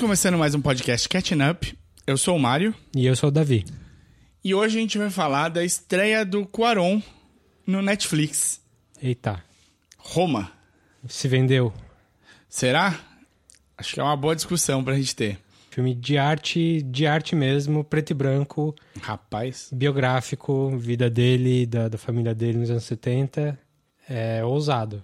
Estamos começando mais um podcast Catching Up. Eu sou o Mário E eu sou o Davi. e hoje a gente vai falar da estreia do Quaron no Netflix. Eita, Roma. se vendeu. Será? Acho que é uma boa discussão pra gente ter. Filme de arte, de arte mesmo, preto e branco, Rapaz. biográfico, vida dele, da, da família dele nos anos 70. É ousado.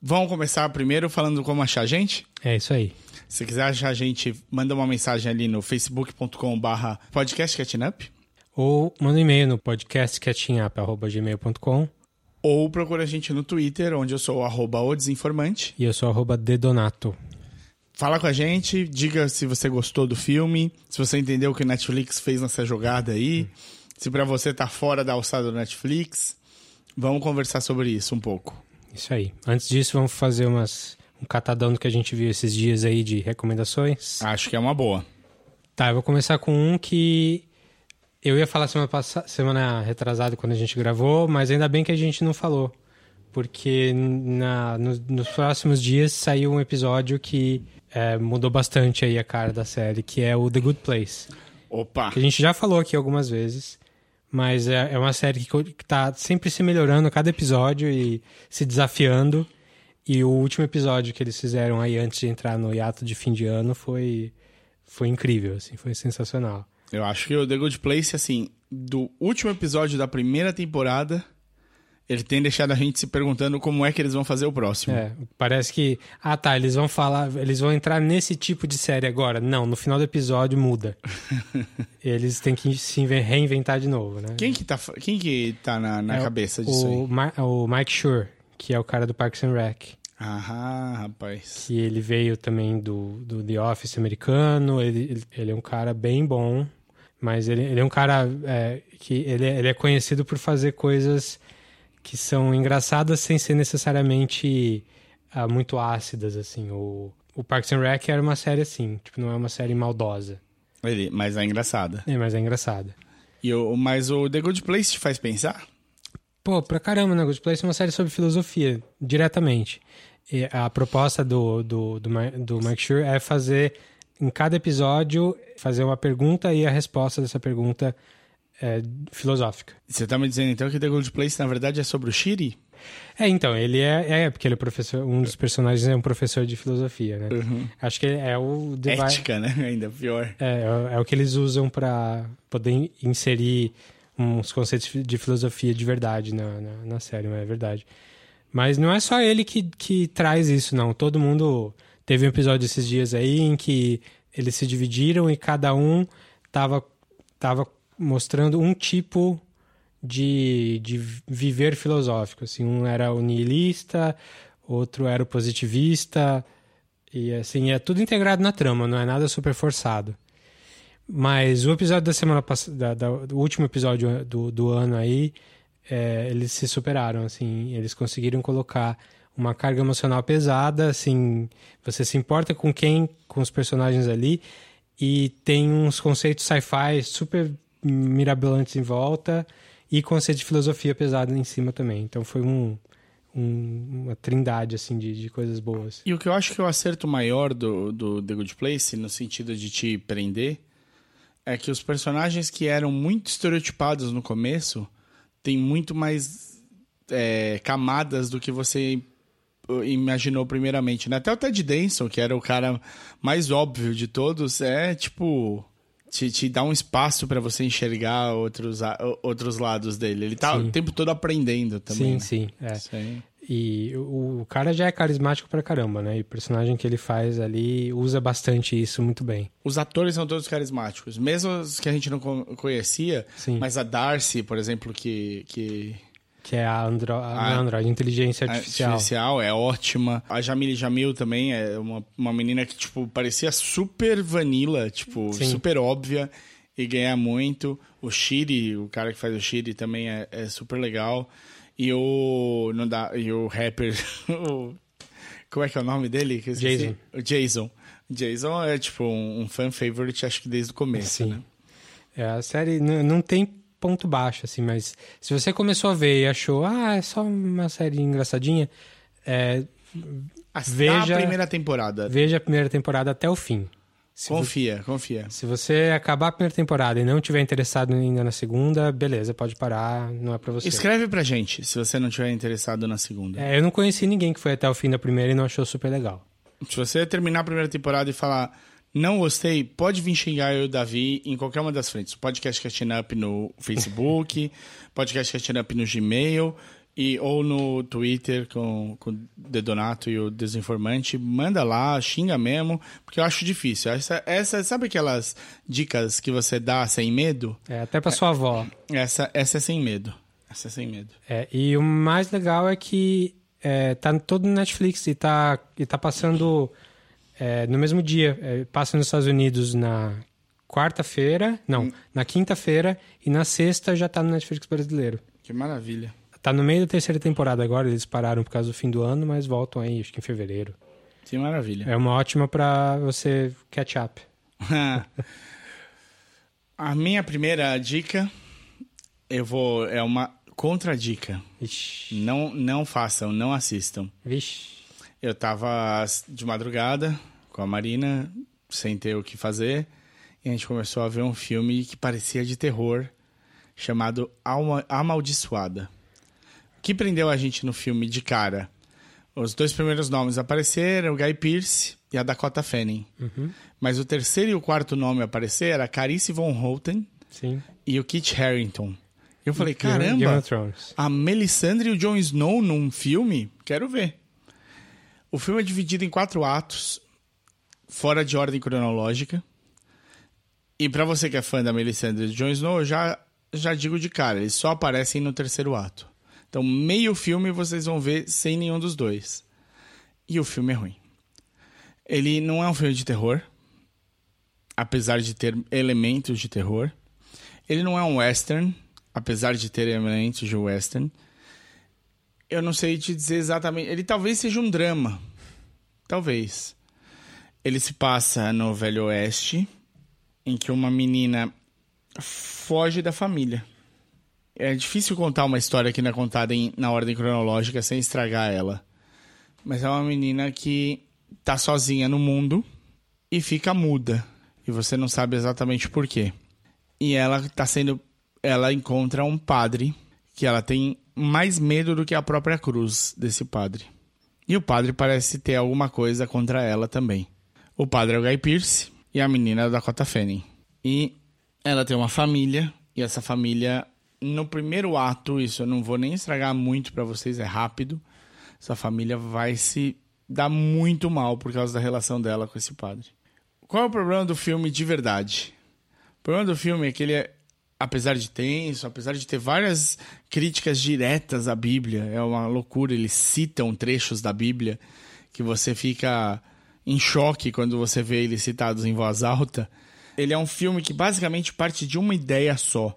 Vamos começar primeiro falando como achar a gente? É isso aí. Se quiser achar a gente, manda uma mensagem ali no facebook.com barra podcast Catching Up Ou manda um e-mail no podcastcatchingup.gmail.com ou procura a gente no Twitter, onde eu sou o arroba o desinformante. e eu sou arroba dedonato. Fala com a gente, diga se você gostou do filme, se você entendeu o que o Netflix fez nessa jogada aí, se pra você tá fora da alçada do Netflix. Vamos conversar sobre isso um pouco. Isso aí. Antes disso, vamos fazer umas, um catadão do que a gente viu esses dias aí de recomendações. Acho que é uma boa. Tá, eu vou começar com um que eu ia falar semana passada, semana retrasada quando a gente gravou, mas ainda bem que a gente não falou, porque na, no- nos próximos dias saiu um episódio que é, mudou bastante aí a cara da série, que é o The Good Place, Opa! que a gente já falou aqui algumas vezes, mas é, é uma série que, que tá sempre se melhorando a cada episódio e se desafiando. E o último episódio que eles fizeram aí antes de entrar no hiato de fim de ano foi foi incrível, assim, foi sensacional. Eu acho que o The Good Place, assim, do último episódio da primeira temporada, ele tem deixado a gente se perguntando como é que eles vão fazer o próximo. É, parece que. Ah, tá, eles vão falar. Eles vão entrar nesse tipo de série agora. Não, no final do episódio muda. eles têm que se inven- reinventar de novo, né? Quem que tá, quem que tá na, na É cabeça disso o, aí? O Mike Schur, que é o cara do Parks and Rec. Ah, rapaz. Que ele veio também do, do The Office americano. Ele, ele- é um cara bem bom. Mas ele, ele é um cara é, que ele, é- ele é conhecido por fazer coisas que são engraçadas sem ser necessariamente ah, muito ácidas, assim. O, o Parks and Rec era uma série assim, tipo, não é uma série maldosa. Ele, mas é engraçada. É, mas é engraçada. E o, mas o The Good Place te faz pensar? Pô, pra caramba, né? Good Place é uma série sobre filosofia, diretamente. E a proposta do, do, do, do Mike Schur é fazer, em cada episódio, fazer uma pergunta e a resposta dessa pergunta é filosófica. Você tá me dizendo então que The Good Place na verdade é sobre o Shiri? É, então, ele é, é porque ele é professor, um dos personagens é um professor de filosofia, né? Acho que é o... Ética, né? Ainda pior. É, é, é o que eles usam para poder in- inserir uns conceitos de filosofia de verdade na, na, na série, é verdade. Mas não é só ele que, que traz isso, não. Todo mundo. Teve um episódio esses dias aí em que eles se dividiram e cada um tava, tava mostrando um tipo de, de viver filosófico. Assim, um era o nihilista, outro era o positivista. E assim, é tudo integrado na trama, não é nada super forçado. Mas o episódio da semana passada, o último episódio do, do ano aí, é, eles se superaram, assim, eles conseguiram colocar uma carga emocional pesada, assim, você se importa com quem, com os personagens ali, e tem uns conceitos sci-fi super mirabolantes em volta, e conceito de filosofia pesado em cima também. Então foi um, um- uma trindade, assim, de, de coisas boas. E o que eu acho que é o acerto maior do, do The Good Place, no sentido de te prender, é que os personagens que eram muito estereotipados no começo têm muito mais é, camadas do que você imaginou primeiramente. Né? Até o Ted Danson, que era o cara mais óbvio de todos, é tipo. Te, te dá um espaço pra você enxergar outros, outros lados dele. Ele tá Sim. o tempo todo aprendendo também. sim, né? sim. É. Isso aí. E o, o cara já é carismático pra caramba, né? E o personagem que ele faz ali usa bastante isso muito bem. Os atores são todos carismáticos, mesmo os que a gente não co- conhecia, Sim. mas a Darcy, por exemplo, que, que Que é a, Andro a, Android, inteligência artificial. artificial é ótima. A Jamile Jamil também é uma, uma menina que, tipo, parecia super vanilla, tipo, Sim. super óbvia e ganha muito. O Shiri, o cara que faz o Shiri também é, é super legal. E o, não dá, e o rapper, o- como é que é o nome dele? Jason. O Jason. Jason é, tipo, um, um fan favorite, acho que desde o começo, Sim. né? É, a série não tem ponto baixo, assim, mas se você começou a ver e achou, ah, é só uma série engraçadinha, é, Veja- a primeira temporada. veja a primeira temporada até o fim. Se, Confia, confia. se você acabar a primeira temporada e não tiver interessado ainda na segunda, beleza, pode parar, não é pra você. Escreve pra gente se você não tiver interessado na segunda. É, eu não conheci ninguém que foi até o fim da primeira e não achou super legal. Se você terminar a primeira temporada e falar não gostei, pode vir xingar eu e o Davi em qualquer uma das frentes. Podcast Catching Up no Facebook, Podcast Catching Up no Gmail e, ou no Twitter com, com o Dedonato e o Desinformante. Manda lá, xinga mesmo, porque eu acho difícil. Essa, essa, sabe aquelas dicas que você dá sem medo? É, até pra sua avó. Essa, essa é sem medo. Essa é sem medo. É, e o mais legal é que é, tá todo no Netflix e tá, e tá passando é, no mesmo dia. É, passa nos Estados Unidos na quarta-feira, não, na quinta-feira e na sexta já tá no Netflix brasileiro. Que maravilha. Tá no meio da terceira temporada agora, eles pararam por causa do fim do ano, mas voltam aí, acho que em fevereiro. Que maravilha. É uma ótima pra você catch up. A minha primeira dica, eu vou. É uma contradica. Ixi, Não, não façam, não assistam. vixe. Eu tava de madrugada com a Marina, sem ter o que fazer, e a gente começou a ver um filme que parecia de terror, chamado Alma, Amaldiçoada. Que prendeu a gente no filme de cara? Os dois primeiros nomes apareceram, o Guy Pearce e a Dakota Fanning. Mas o terceiro e o quarto nome a aparecer era Carice Von Houten Sim. e o Kit Harington. Eu falei, caramba, a Melisandre e o Jon Snow num filme? Quero ver. O filme é dividido em quatro atos, fora de ordem cronológica. E pra você que é fã da Melisandre e do Jon Snow, eu já, já digo de cara, eles só aparecem no terceiro ato. Então, meio filme vocês vão ver sem nenhum dos dois. E o filme é ruim. Ele não é um filme de terror, apesar de ter elementos de terror. Ele não é um western, apesar de ter elementos de western. Eu não sei te dizer exatamente. Ele talvez seja um drama. Talvez. Ele se passa no Velho Oeste, em que uma menina foge da família. É difícil contar uma história que não é contada em- na ordem cronológica sem estragar ela. Mas é uma menina que tá sozinha no mundo e fica muda. E você não sabe exatamente por quê. E ela tá sendo. Ela encontra um padre que ela tem mais medo do que a própria cruz desse padre. E o padre parece ter alguma coisa contra ela também. O padre é o Guy Pearce e a menina é a Dakota Fanning. E ela tem uma família, e essa família, no primeiro ato, isso eu não vou nem estragar muito pra vocês, é rápido. Essa família vai se dar muito mal por causa da relação dela com esse padre. Qual é o problema do filme de verdade? O problema do filme é que ele é, apesar de tenso, apesar de ter várias críticas diretas à Bíblia, é uma loucura, eles citam trechos da Bíblia que você fica em choque quando você vê eles citados em voz alta. Ele é um filme que basicamente parte de uma ideia só.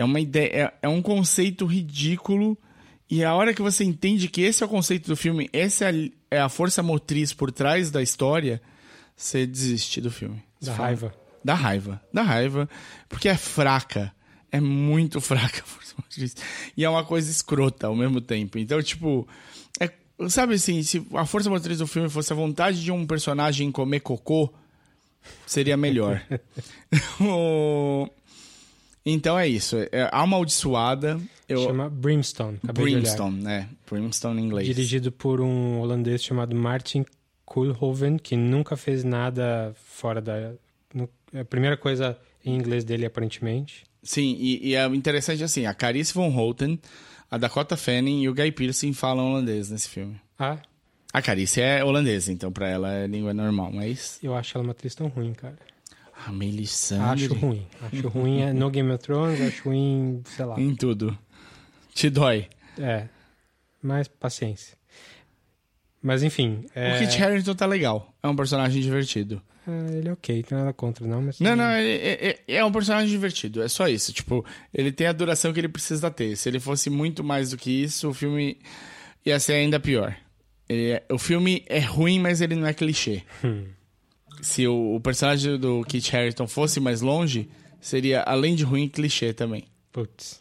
É uma ideia, é, é um conceito ridículo e a hora que você entende que esse é o conceito do filme, essa é a, é a força motriz por trás da história, você desiste do filme. Da fala, raiva. da raiva. Da raiva. Porque é fraca. É muito fraca a força motriz. E é uma coisa escrota ao mesmo tempo. Então, tipo. É, sabe assim, se a força motriz do filme fosse a vontade de um personagem comer cocô, seria melhor. O- então é isso. É amaldiçoada. Eu... Chama Brimstone. Brimstone, né? Brimstone em inglês. Dirigido por um holandês chamado Martin Koolhoven, que nunca fez nada fora da. nu- A primeira coisa em inglês dele, aparentemente. Sim, e, e é interessante assim, a Carice Von Houten, a Dakota Fanning e o Guy Pearce falam holandês nesse filme. Ah, A Carice é holandesa, então pra ela é língua normal, mas... eu acho ela uma atriz tão ruim, cara. A Melisandre... Acho ruim. Acho ruim é, no Game of Thrones, acho ruim, sei lá. Em tudo. Te dói. É. Mas paciência. Mas enfim. É, O Kit Harington tá legal. É um personagem divertido. é, ele é ok, não tem nada contra, não, mas. Não, não, ele é, é- um personagem divertido. É só isso. Tipo, ele tem a duração que ele precisa ter. Se ele fosse muito mais do que isso, o filme ia ser ainda pior. É- o filme é ruim, mas ele não é clichê. Se o, o personagem do Kit Harington fosse mais longe, seria, além de ruim, clichê também. Putz.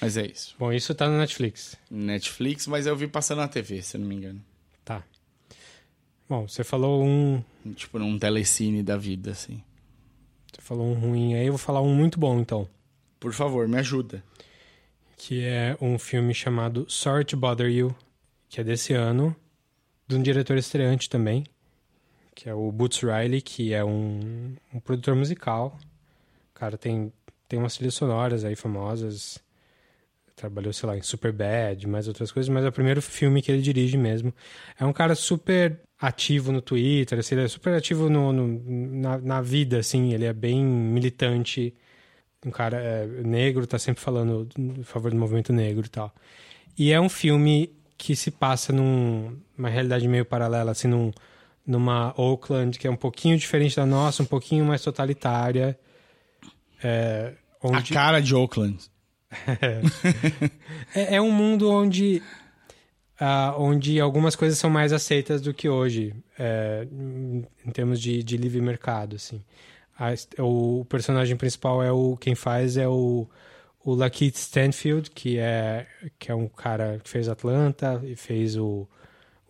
Mas é isso. Bom, isso tá no Netflix. Netflix, mas eu vi passando na TV, se eu não me engano. Tá. Bom, você falou um. Tipo, num telecine da vida, assim. Você falou um ruim aí, eu vou falar um muito bom então. Por favor, me ajuda. Que é um filme chamado Sorry to Bother You, que é desse ano, de um diretor estreante também, que é o Boots Riley, que é um, um produtor musical. O cara tem, tem umas trilhas sonoras aí famosas. Trabalhou, sei lá, em Superbad, mais outras coisas, mas é o primeiro filme que ele dirige mesmo. É um cara super ativo no Twitter, assim, ele é super ativo no, no na, na, vida, assim, ele é bem militante, um cara é, negro, tá sempre falando a favor do movimento negro e tal. E é um filme que se passa numa num, realidade meio paralela, assim, num, numa Oakland que é um pouquinho diferente da nossa, um pouquinho mais totalitária. É, onde... A cara de Oakland. é, é um mundo onde uh, onde algumas coisas são mais aceitas do que hoje, é, em termos de, de livre mercado, assim. A, o personagem principal é o quem faz é o o Lakeith Stanfield, que é que é um cara que fez Atlanta e fez o,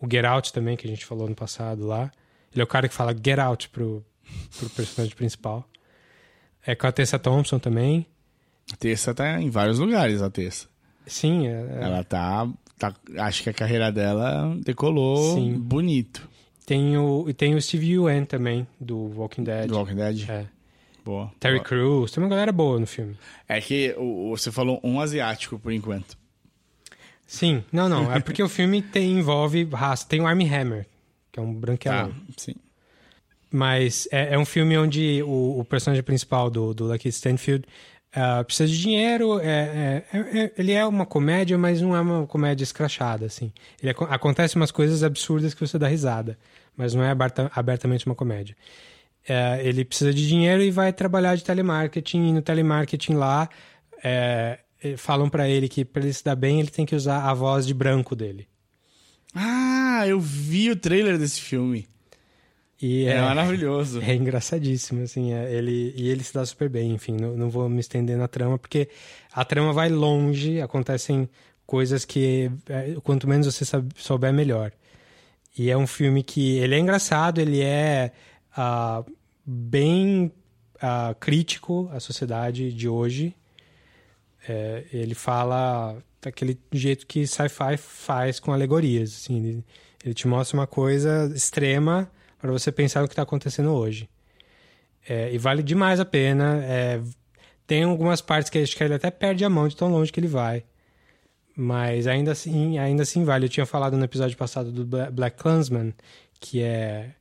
o Get Out também, que a gente falou no passado lá. Ele é o cara que fala Get Out pro, pro personagem principal. É com a Tessa Thompson também. A Tessa tá em vários lugares, a Tessa. Sim, é, é... ela tá tá, acho que a carreira dela decolou Sim. bonito. Tem o, e tem o Steve Ewan também, do Walking Dead. Do Walking Dead? É. Boa. Terry. Crews, tem uma galera boa no filme. É que o, você falou um asiático por enquanto. Sim, não, não. É porque o filme tem, envolve raça. Tem o Armie Hammer, que é um branquelão. Tá, sim. Mas é, é, um filme onde o, o personagem principal do, do Lucky Stanfield Uh, precisa de dinheiro, é, é, é, ele é uma comédia, mas não é uma comédia escrachada, assim. Ele, acontece umas coisas absurdas que você dá risada, mas não é aberta, abertamente uma comédia. É, ele precisa de dinheiro e vai trabalhar de telemarketing, e no telemarketing lá é, falam para ele que para ele se dar bem, ele tem que usar a voz de branco dele. Ah, eu vi o trailer desse filme. E é, é maravilhoso. É engraçadíssimo, assim. É, ele, e ele se dá super bem, enfim. Não, não vou me estender na trama, porque a trama vai longe, acontecem coisas que é, quanto menos você souber, melhor. E é um filme que ele é engraçado, ele é uh, bem uh, crítico à sociedade de hoje. É, ele fala daquele jeito que sci-fi faz com alegorias. Assim, ele, ele te mostra uma coisa extrema para você pensar no que está acontecendo hoje. É, e vale demais a pena. É, tem algumas partes que acho que ele até perde a mão de tão longe que ele vai. Mas ainda assim, ainda assim vale. Eu tinha falado no episódio passado do Black Clansman, que é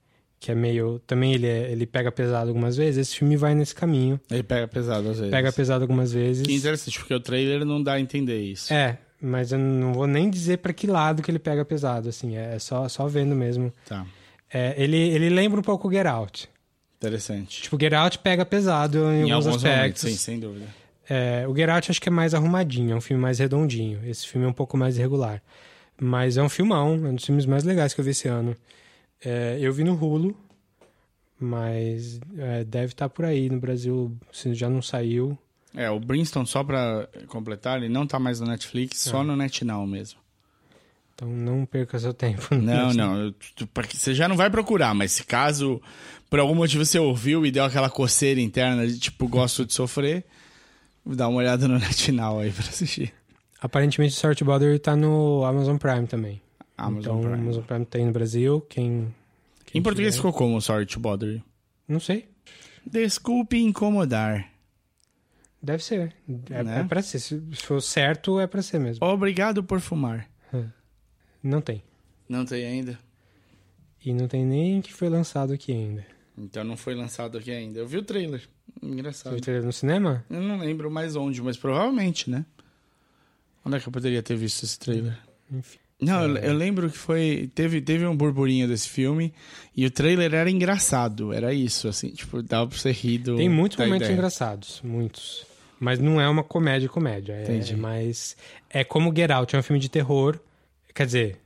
que é meio também ele é, ele pega pesado algumas vezes. Esse filme vai nesse caminho. Ele pega pesado às vezes. Pega pesado algumas vezes. Que interessante, porque o trailer não dá a entender isso. É, mas eu não vou nem dizer para que lado que ele pega pesado, assim, é só só vendo mesmo. Tá. É, ele, ele lembra um pouco o Get Out. Interessante. Tipo, o Get Out pega pesado em, em alguns, alguns aspectos. Momentos, sim, sem dúvida. É, o Get Out acho que é mais arrumadinho, é um filme mais redondinho. Esse filme é um pouco mais irregular. Mas é um filmão, é um dos filmes mais legais que eu vi esse ano. É, eu vi no Hulu, mas é, deve estar por aí no Brasil, se já não saiu. É, o Brimstone, só para completar, ele não está mais no Netflix, é. só no NetNow mesmo. Então não perca seu tempo. Não, não. Você já não vai procurar, mas se caso por algum motivo você ouviu e deu aquela coceira interna de tipo, gosto de sofrer, dá uma olhada no NetNow aí pra assistir. Aparentemente o Sort Bother tá no Amazon Prime também. Amazon então, Prime. Amazon Prime tem no Brasil. Quem. quem em português ficou como Sort Bother? Não sei. Desculpe incomodar. Deve ser. É, né? é pra ser. Se for certo, é pra ser mesmo. Obrigado por fumar. Não tem. Não tem ainda? E não tem nem que foi lançado aqui ainda. Então não foi lançado aqui ainda. Eu vi o trailer. Engraçado. Você viu o trailer no cinema? Eu não lembro mais onde, mas provavelmente, né? Onde é que eu poderia ter visto esse trailer? Enfim. Não, é... eu, eu, lembro que foi. Teve, teve um burburinho desse filme e o trailer era engraçado. Era isso, assim, tipo, dava pra você rir do. Tem muitos momentos ideia. engraçados, muitos. Mas não é uma comédia comédia. É, Entendi. É mais. É como Get Out, é um filme de terror Quer dizer,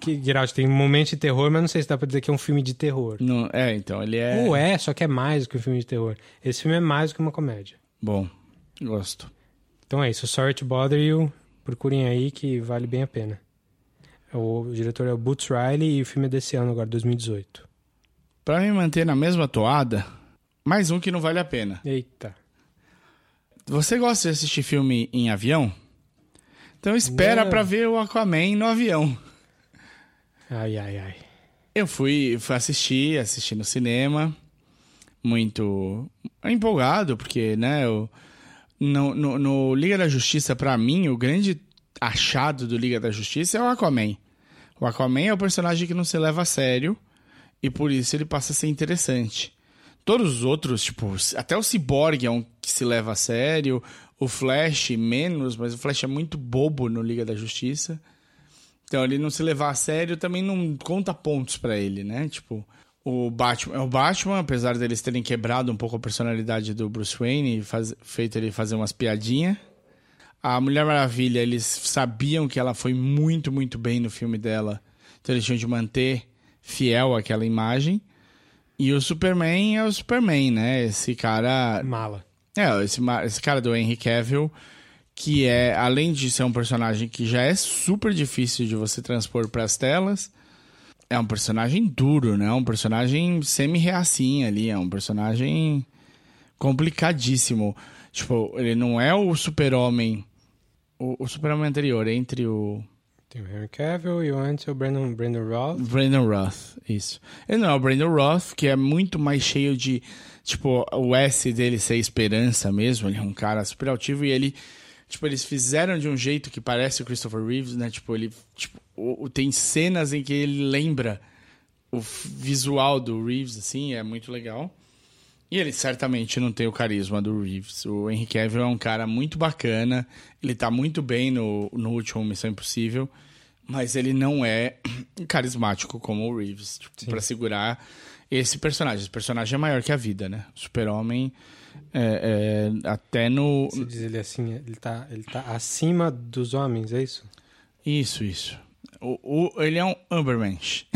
que Geralt tem momentos de terror, mas não sei se dá pra dizer que é um filme de terror. Não, é, então, ele é. Ou é, só que é mais do que um filme de terror. Esse filme é mais do que uma comédia. Bom, gosto. Então é isso. Sorry to Bother You. Procurem aí que vale bem a pena. O diretor é o Boots Riley e o filme é desse ano agora, 2018. Pra me manter na mesma toada, mais um que não vale a pena. Eita. Você gosta de assistir filme em avião? Então espera pra ver o Aquaman no avião. Ai, ai, ai. Eu fui, fui assistir, assisti no cinema, muito empolgado, porque, né, eu, no, no, no Liga da Justiça, pra mim, o grande achado do Liga da Justiça é o Aquaman. O Aquaman é o personagem que não se leva a sério e por isso ele passa a ser interessante. Todos os outros, tipo, até o Cyborg é um que se leva a sério, o Flash menos, mas o Flash é muito bobo no Liga da Justiça. Então, ele não se levar a sério também não conta pontos pra ele, né? Tipo, o Batman, o Batman, apesar deles terem quebrado um pouco a personalidade do Bruce Wayne e faz- feito ele fazer umas piadinhas. A Mulher Maravilha, eles sabiam que ela foi muito, muito bem no filme dela. Então eles tinham de manter fiel àquela imagem. E o Superman é o Superman, né? Esse cara Mala. é, esse, esse cara do Henry Cavill, que é, além de ser um personagem que já é super difícil de você transpor para as telas, é um personagem duro, né? Um personagem semi-reacinha ali, é um personagem complicadíssimo. Tipo, ele não é o super-homem, o, o super-homem anterior, entre o Tem o Henry Cavill e o antes é o Brandon, Brandon Roth. Brandon Roth, isso. Ele não é o Brandon Roth, que é muito mais cheio de. Tipo, o S dele ser esperança mesmo. Ele é um cara super altivo e ele. Tipo, eles fizeram de um jeito que parece o Christopher Reeves, né? Tipo, ele. Tipo, o- o- tem cenas em que ele lembra o visual do Reeves, assim, é muito legal. E ele certamente não tem o carisma do Reeves. O Henry Cavill é um cara muito bacana. Ele tá muito bem no, no último Missão Impossível. Mas ele não é carismático como o Reeves. Tipo, pra segurar esse personagem. Esse personagem é maior que a vida, né? O super-homem é, é, até no... Você diz ele assim, ele tá, ele tá acima dos homens, é isso? Isso, isso. O, o- ele é um Ubermensch.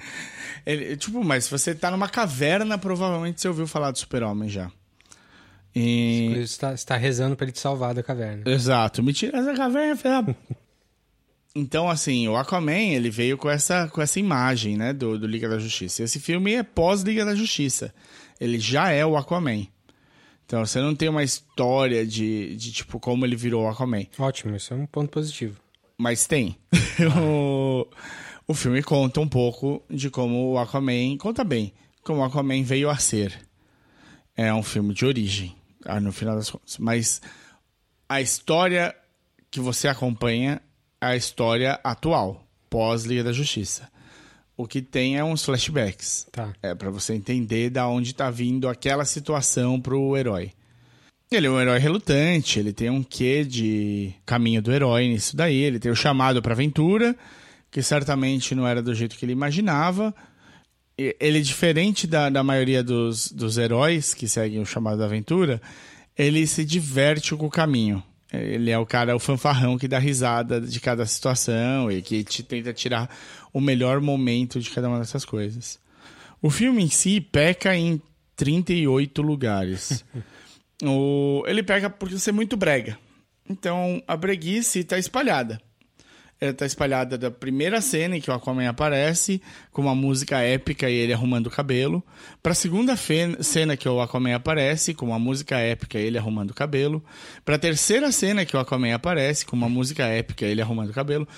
ele, tipo, mas se você tá numa caverna, provavelmente você ouviu falar do super-homem já. E... Você está, está rezando pra ele te salvar da caverna. Exato. Me tira essa caverna, filha da- Então, assim, o Aquaman, ele veio com essa, com essa imagem, né, do, do Liga da Justiça. Esse filme é pós-Liga da Justiça. Ele já é o Aquaman. Então, você não tem uma história de, de tipo, como ele virou o Aquaman. Ótimo, isso é um ponto positivo. Mas tem. o, o filme conta um pouco de como o Aquaman... Conta bem como o Aquaman veio a ser. É um filme de origem, ah, no final das contas. Mas a história que você acompanha é a história atual, pós-Liga da Justiça. O que tem é uns flashbacks. Tá. É para você entender da onde tá vindo aquela situação pro herói. Ele é um herói relutante, ele tem um quê de caminho do herói nisso daí, ele tem o chamado pra aventura, que certamente não era do jeito que ele imaginava. Ele, diferente da, da maioria dos, dos heróis que seguem o chamado da aventura, ele se diverte com o caminho. Ele é o cara, o fanfarrão que dá risada de cada situação e que te tenta tirar o melhor momento de cada uma dessas coisas. O filme em si peca em 38 lugares. o, ele peca por ser muito brega. Então a breguice está espalhada. Ela está espalhada da primeira cena em que o Aquaman aparece, com uma música épica e ele arrumando o cabelo, para a segunda cena que o Aquaman aparece, com uma música épica e ele arrumando o cabelo, para a terceira cena que o Aquaman aparece, com uma música épica e ele arrumando o cabelo,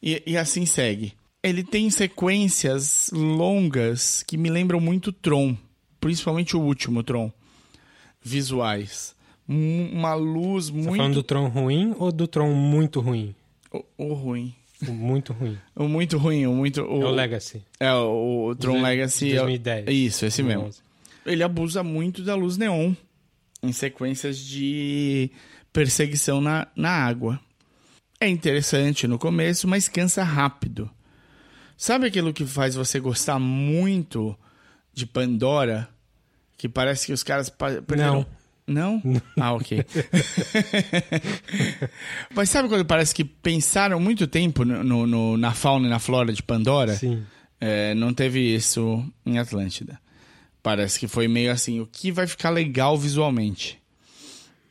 e, e assim segue. Ele tem sequências longas que me lembram muito Tron, principalmente o último Tron, visuais. Um- Uma luz Tá muito. falando do Tron ruim ou do Tron muito ruim? O, o ruim. O muito ruim. O muito ruim, o muito. O, É o Legacy. É, o, o Tron Legacy. é o- 2010. Isso, esse mesmo. 2011. Ele abusa muito da luz neon em sequências de perseguição na, na água. É interessante no começo, mas cansa rápido. Sabe aquilo que faz você gostar muito de Pandora? Que parece que os caras perderam... Não? Ah, ok. Mas sabe quando parece que pensaram muito tempo no, no- na fauna e na flora de Pandora? Sim. É, não teve isso em Atlântida. Parece que foi meio assim, o que vai ficar legal visualmente.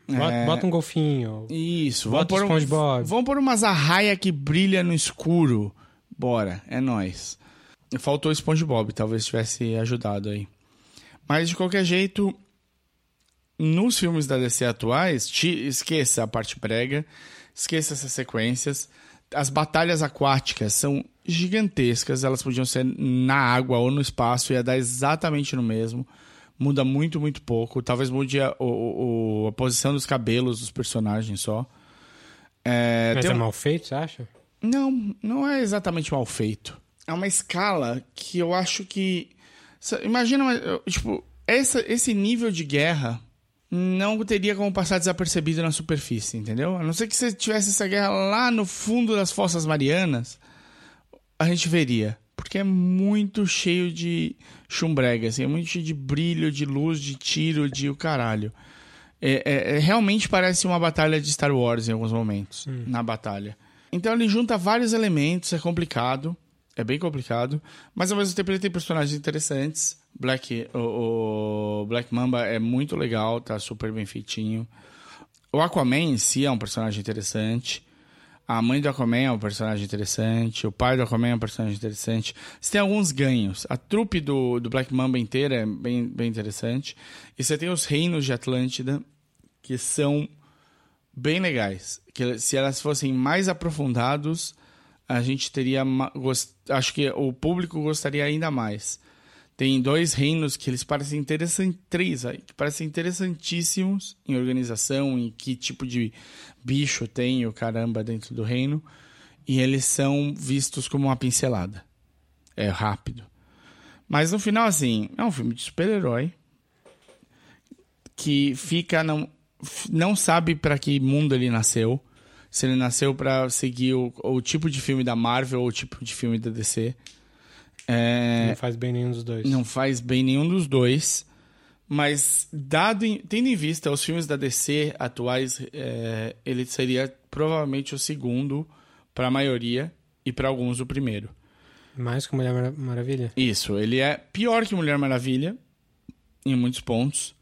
Bota, É, bota um golfinho. Isso, Bota vamos um- SpongeBob. vamos pôr umas arraia que brilha no escuro. bora, é nós. Faltou o SpongeBob, talvez tivesse ajudado aí. Mas de qualquer jeito, nos filmes da DC atuais, te, esqueça a parte prega, esqueça essas sequências. As batalhas aquáticas são gigantescas, elas podiam ser na água ou no espaço, ia dar exatamente no mesmo. Muda muito, muito pouco. Talvez mude a, o, o, a posição dos cabelos dos personagens só. É, Mas é um... mal feito, você acha? Não, não é exatamente mal feito. É uma escala que eu acho que. Imagina, tipo, essa, esse nível de guerra não teria como passar desapercebido na superfície, entendeu? A não ser que você tivesse essa guerra lá no fundo das Fossas Marianas, a gente veria. Porque é muito cheio de chumbrega, assim, é muito cheio de brilho, de luz, de tiro, de o caralho. É, é, é, realmente parece uma batalha de Star Wars em alguns momentos, hum. na batalha. Então ele junta vários elementos, é complicado, é bem complicado, mas ao mesmo tempo ele tem personagens interessantes. Black, o, o Black Mamba é muito legal, tá super bem feitinho. O Aquaman em si é um personagem interessante. A mãe do Aquaman é um personagem interessante. O pai do Aquaman é um personagem interessante. Você tem alguns ganhos. A trupe do, do Black Mamba inteira é bem, bem interessante. E você tem os reinos de Atlântida, que são bem legais. Que se elas fossem mais aprofundados, a gente teria. Acho que o público gostaria ainda mais. Tem dois reinos que eles parecem interessantes, três aí, que parecem interessantíssimos em organização, em que tipo de bicho tem o caramba dentro do reino. E eles são vistos como uma pincelada. É rápido. Mas no final, assim, é um filme de super-herói que fica. Não, não sabe para que mundo ele nasceu. Se ele nasceu para seguir o, o tipo de filme da Marvel ou o tipo de filme da DC. É, não faz bem nenhum dos dois. Não faz bem nenhum dos dois. Mas, dado em, tendo em vista os filmes da DC atuais, é, ele seria provavelmente o segundo para a maioria e para alguns o primeiro. Mais que Mulher Maravilha? Isso, ele é pior que Mulher Maravilha em muitos pontos.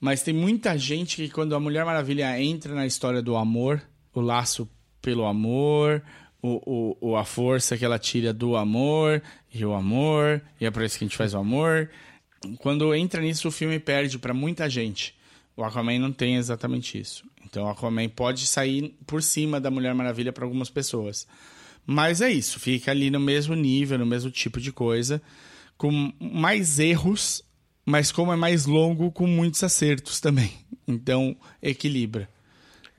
Mas tem muita gente que quando a Mulher Maravilha entra na história do amor, o laço pelo amor, o, o, a força que ela tira do amor e o amor, e é por isso que a gente faz o amor. Quando entra nisso, o filme perde para muita gente. O Aquaman não tem exatamente isso. Então, o Aquaman pode sair por cima da Mulher Maravilha para algumas pessoas. Mas é isso, fica ali no mesmo nível, no mesmo tipo de coisa, com mais erros, mas como é mais longo, com muitos acertos também. Então, equilibra.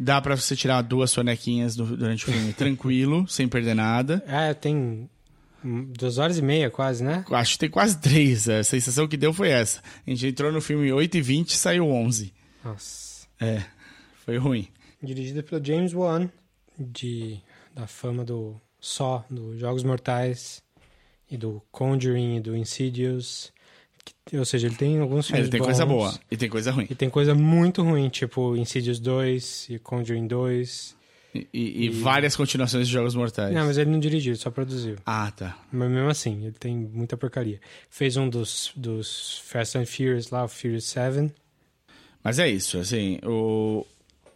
Dá para você tirar duas sonequinhas durante o filme tranquilo, sem perder nada. É, tem duas horas e meia quase, né? Acho que tem quase três. A sensação que deu foi essa. A gente entrou no filme 8 e 20 e saiu 11. Nossa. É, foi ruim. Dirigida pelo James Wan, de, da fama do Só, dos Jogos Mortais, e do Conjuring, e do Insidious. Ou seja, ele tem alguns filmes Ele tem bons, coisa boa e tem coisa ruim. E tem coisa muito ruim, tipo Insidious 2 e Conjuring 2. E, e, e, várias continuações de Jogos Mortais. Não, mas ele não dirigiu, ele só produziu. Ah, tá. Mas mesmo assim, ele tem muita porcaria. Fez um dos, dos Fast and Furious lá, o Furious 7. Mas é isso, assim, o...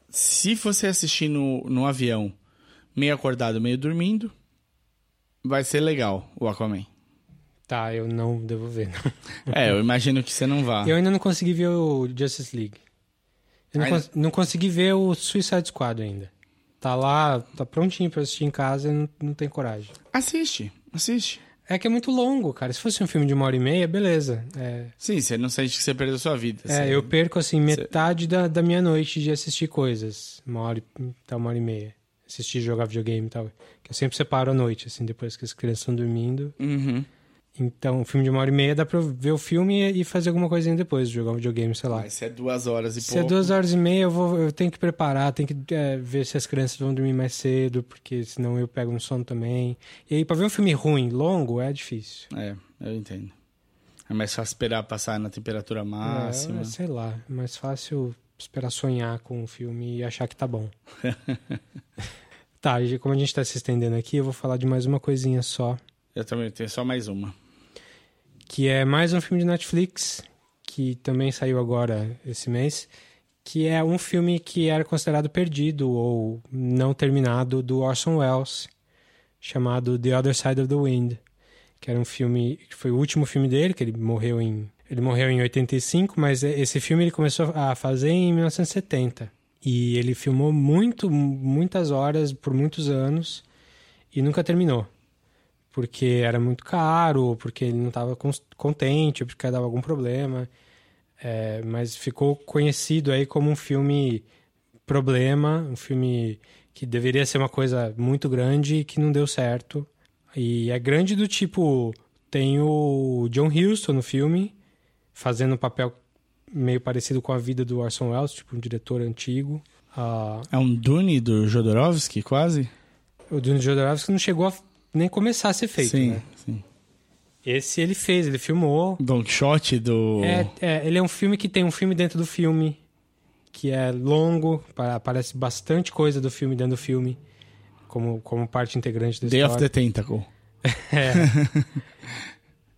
se você assistir no, no avião, meio acordado, meio dormindo, vai ser legal o Aquaman. Tá, eu não devo ver. Não. É, eu imagino que você não vá. Eu ainda não consegui ver o Justice League. Eu não, cons não consegui ver o Suicide Squad ainda. Tá lá, tá prontinho pra assistir em casa e não, não tem coragem. Assiste, assiste. É que é muito longo, cara. Se fosse um filme de uma hora e meia, beleza. É... Sim, você não sente que você perdeu sua vida. É, você... eu perco, assim, metade você... da, da minha noite de assistir coisas. Uma hora, tá uma hora e meia. Assistir, jogar videogame e tal. Que eu sempre separo a noite, assim, depois que as crianças estão dormindo. Uhum. Então, um filme de uma hora e meia dá pra ver o filme e fazer alguma coisinha depois, jogar um videogame, sei lá. Mas se é duas horas e se pouco... Se é duas horas e meia, eu, vou, eu tenho que preparar, tenho que é, ver se as crianças vão dormir mais cedo, porque senão eu pego um sono também. E aí, pra ver um filme ruim, longo, é difícil. É, eu entendo. É mais fácil esperar passar na temperatura máxima. É, sei lá, é mais fácil esperar sonhar com o filme e achar que tá bom. tá, como a gente tá se estendendo aqui, eu vou falar de mais uma coisinha só. Eu também tenho só mais uma que é mais um filme de Netflix, que também saiu agora esse mês, que é um filme que era considerado perdido ou não terminado do Orson Welles, chamado The Other Side of the Wind, que era um filme que foi o último filme dele, que ele morreu em ele morreu em 85, mas esse filme ele começou a fazer em 1970. E ele filmou muito, muitas horas por muitos anos e nunca terminou. Porque era muito caro, porque ele não estava contente, porque dava algum problema. É, mas ficou conhecido aí como um filme problema, um filme que deveria ser uma coisa muito grande e que não deu certo. E é grande do tipo, tem o John Huston no filme, fazendo um papel meio parecido com a vida do Orson Welles, tipo um diretor antigo. Uh, é um Dune do Jodorowsky, quase? O Dune do Jodorowsky não chegou a nem começar a ser feito, sim, né? Sim, Esse ele fez, ele filmou. Don Quixote do... É, é, ele é um filme que tem um filme dentro do filme, que é longo, aparece bastante coisa do filme dentro do filme, como, como parte integrante da Day história. of the Tentacle. é.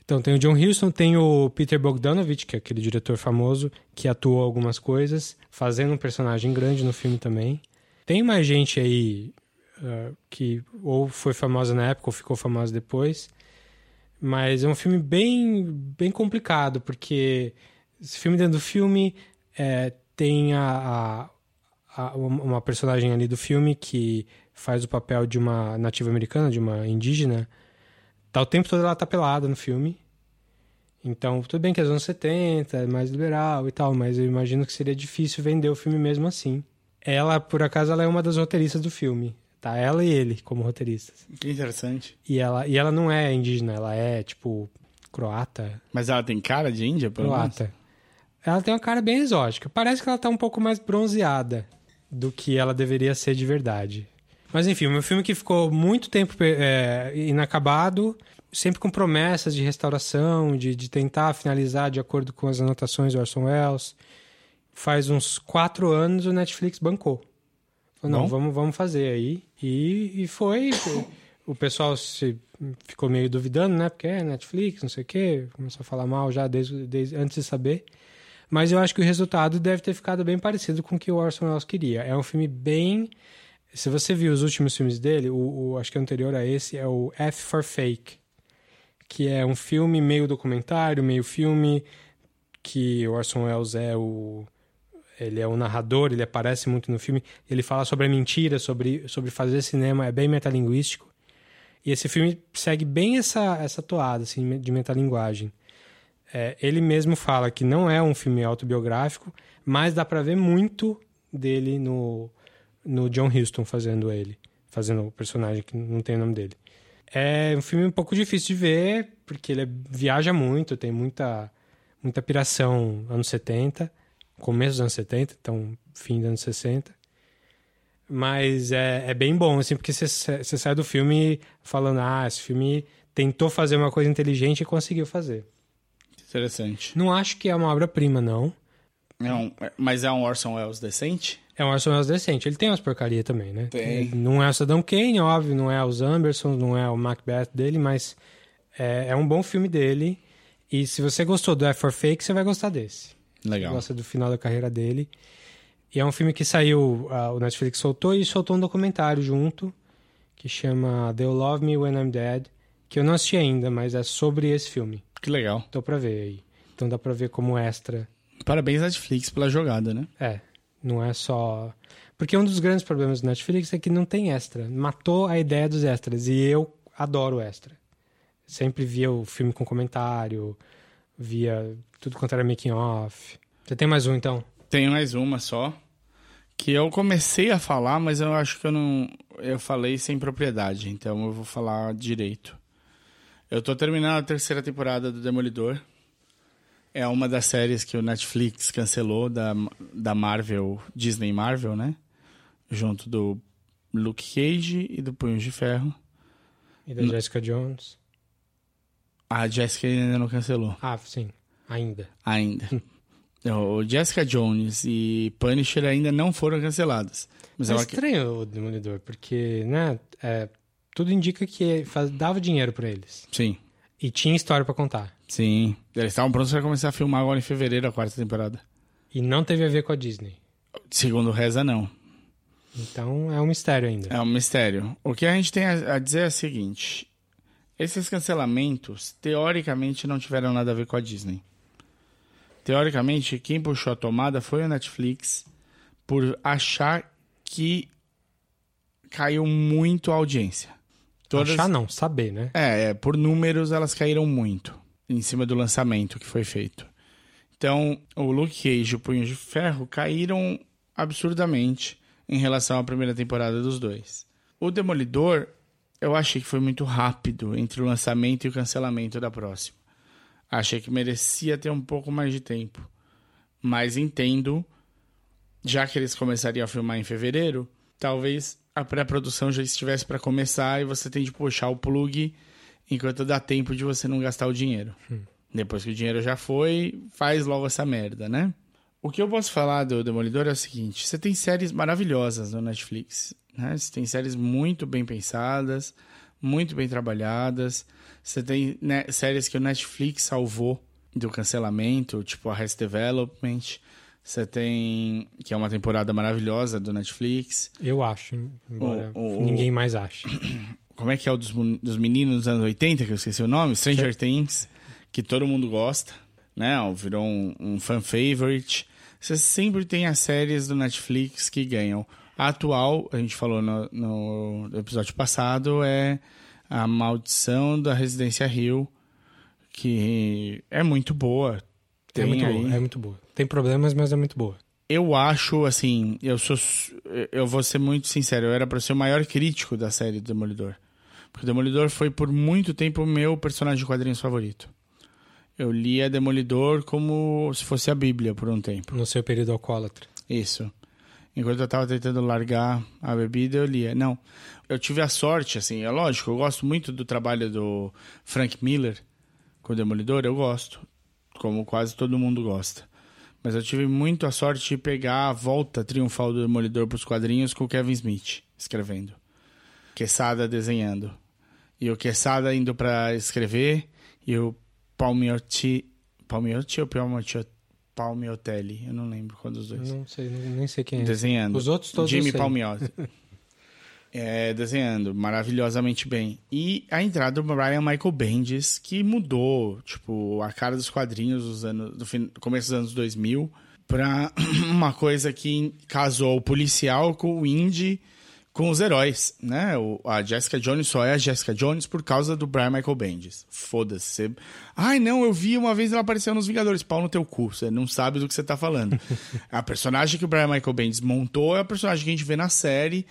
Então tem o John Huston, tem o Peter Bogdanovich, que é aquele diretor famoso que atuou algumas coisas, fazendo um personagem grande no filme também. Tem mais gente aí uh, que ou foi famosa na época ou ficou famosa depois. Mas é um filme bem, bem complicado, porque esse filme dentro do filme é, tem a, a, a, uma personagem ali do filme que faz o papel de uma nativa americana, de uma indígena, Tá o tempo todo ela tá pelada no filme. Então, tudo bem que é anos 70, é mais liberal e tal, mas eu imagino que seria difícil vender o filme mesmo assim. Ela, por acaso, ela é uma das roteiristas do filme. Tá ela e ele como roteiristas. Que interessante. E ela, e ela não é indígena, ela é, tipo, croata. Mas ela tem cara de índia, pelo Croata. menos? Ela tem uma cara bem exótica. Parece que ela tá um pouco mais bronzeada do que ela deveria ser de verdade. Mas enfim, o meu filme que ficou muito tempo é, inacabado, sempre com promessas de restauração, de, de tentar finalizar de acordo com as anotações do Orson Welles. Faz uns quatro anos o Netflix bancou. Falou, não, vamos, vamos fazer aí. E, e foi. o pessoal se ficou meio duvidando, né? Porque é Netflix, não sei o quê. Começou a falar mal já desde, desde antes de saber. Mas eu acho que o resultado deve ter ficado bem parecido com o que o Orson Welles queria. É um filme bem se você viu os últimos filmes dele, o, o, acho que o anterior a esse é o F for Fake, que é um filme meio documentário, meio filme, que o Orson Welles é o ele é o narrador, ele aparece muito no filme, ele fala sobre a mentira, sobre, sobre fazer cinema, é bem metalinguístico. E esse filme segue bem essa, essa toada assim, de metalinguagem. É, ele mesmo fala que não é um filme autobiográfico, mas dá para ver muito dele no, no John Huston fazendo ele, fazendo o personagem que não tem o nome dele. É um filme um pouco difícil de ver, porque ele é, viaja muito, tem muita, muita piração anos 70, começo dos anos 70, então fim dos anos 60. Mas é, é bem bom, assim, porque você sai do filme falando, ah, esse filme tentou fazer uma coisa inteligente e conseguiu fazer. Interessante. Não acho que é uma obra-prima, não. É um, mas é um Orson Welles decente? É um Orson Welles decente. Ele tem umas porcaria também, né? Tem. Não é o Saddam Kane, óbvio, não é os Anderson, não é o Macbeth dele, mas é, é um bom filme dele. E se você gostou do F for Fake, você vai gostar desse. Legal. Gosta do final da carreira dele. E é um filme que saiu, uh, o Netflix soltou e soltou um documentário junto, que chama They'll Love Me When I'm Dead, que eu não assisti ainda, mas é sobre esse filme. Que legal. Tô pra ver aí. Então dá pra ver como extra. Parabéns Netflix pela jogada, né? É. Não é só. Porque um dos grandes problemas do Netflix é que não tem extra. Matou a ideia dos extras. E eu adoro extra. Sempre via o filme com comentário, via tudo quanto era making off. Você tem mais um então? Tenho mais uma só. Que eu comecei a falar, mas eu acho que eu não. Eu falei sem propriedade, então eu vou falar direito. Eu tô terminando a terceira temporada do Demolidor. É uma das séries que o Netflix cancelou da, da Marvel, Disney Marvel, né? Junto do Luke Cage e do Punho de Ferro. E da Jessica Jones. A Jessica ainda não cancelou. Ah, sim. Ainda. Ainda. o Jessica Jones e Punisher ainda não foram canceladas. Mas é estranho o Demolidor, porque, né? É, tudo indica que faz, dava dinheiro para eles. Sim. E tinha história para contar. Sim. Eles estavam prontos para começar a filmar agora em fevereiro a quarta temporada. E não teve a ver com a Disney. Segundo reza, não. Então é um mistério ainda. É um mistério. O que a gente tem a dizer é o seguinte: esses cancelamentos, teoricamente, não tiveram nada a ver com a Disney. Teoricamente, quem puxou a tomada foi a Netflix por achar que caiu muito a audiência. Todas- Achar não, saber, né? é, é, por números elas caíram muito em cima do lançamento que foi feito. Então, o Luke Cage e o Punho de Ferro caíram absurdamente em relação à primeira temporada dos dois. O Demolidor, eu achei que foi muito rápido entre o lançamento e o cancelamento da próxima. Achei que merecia ter um pouco mais de tempo. Mas entendo, já que eles começariam a filmar em fevereiro, talvez a pré-produção já estivesse para começar e você tem de puxar o plug enquanto dá tempo de você não gastar o dinheiro. Depois que o dinheiro já foi, faz logo essa merda, né? O que eu posso falar do Demolidor é o seguinte: você tem séries maravilhosas no Netflix, né? Você tem séries muito bem pensadas, muito bem trabalhadas. Você tem né, séries que o Netflix salvou do cancelamento, tipo Arrest Development. Você tem que é uma temporada maravilhosa do Netflix. Eu acho, embora O- o- ninguém mais ache. Como é que é o dos, dos meninos dos anos 80, que eu esqueci o nome? Stranger Things, que todo mundo gosta, né? Virou um, um fan favorite. Você sempre tem as séries do Netflix que ganham. A atual, a gente falou no, no episódio passado, é A Maldição da Residência Rio, que é muito boa. É Tem muito aí- boa, é muito boa. Tem problemas, mas é muito boa. eu acho, assim, eu sou. Eu vou ser muito sincero, eu era pra ser o maior crítico da série do Demolidor. Porque o Demolidor foi por muito tempo o meu personagem de quadrinhos favorito. Eu lia Demolidor como se fosse a Bíblia por um tempo. No seu período alcoólatra. Isso. Enquanto eu tava tentando largar a bebida, eu lia. Não. Eu tive a sorte, assim, é lógico, eu gosto muito do trabalho do Frank Miller com o Demolidor, eu gosto. Como quase todo mundo gosta. Mas eu tive muito a sorte de pegar a volta triunfal do Demolidor pros quadrinhos com o Kevin Smith escrevendo. Quesada desenhando. E o Quesada indo pra escrever e o Palmiotti. Palmiotti ou Palmiotti? Palmiotelli? Eu não lembro qual dos dois Não sei, nem sei quem é. desenhando. Os outros todos Jimmy. Palmiotti. é, desenhando maravilhosamente bem. E a entrada do Ryan Michael Bendis, que mudou, tipo, a cara dos quadrinhos dos anos, do começo dos anos 2000 pra uma coisa que casou o policial com o indie com os heróis, né? O, a Jessica Jones só é a Jessica Jones por causa do Brian Michael Bendis. Foda-se. Você... Ai, não, eu vi uma vez ela apareceu nos Vingadores. Pau no teu cu. Você não sabe do que você tá falando. a personagem que o Brian Michael Bendis montou é a personagem que a gente vê na série.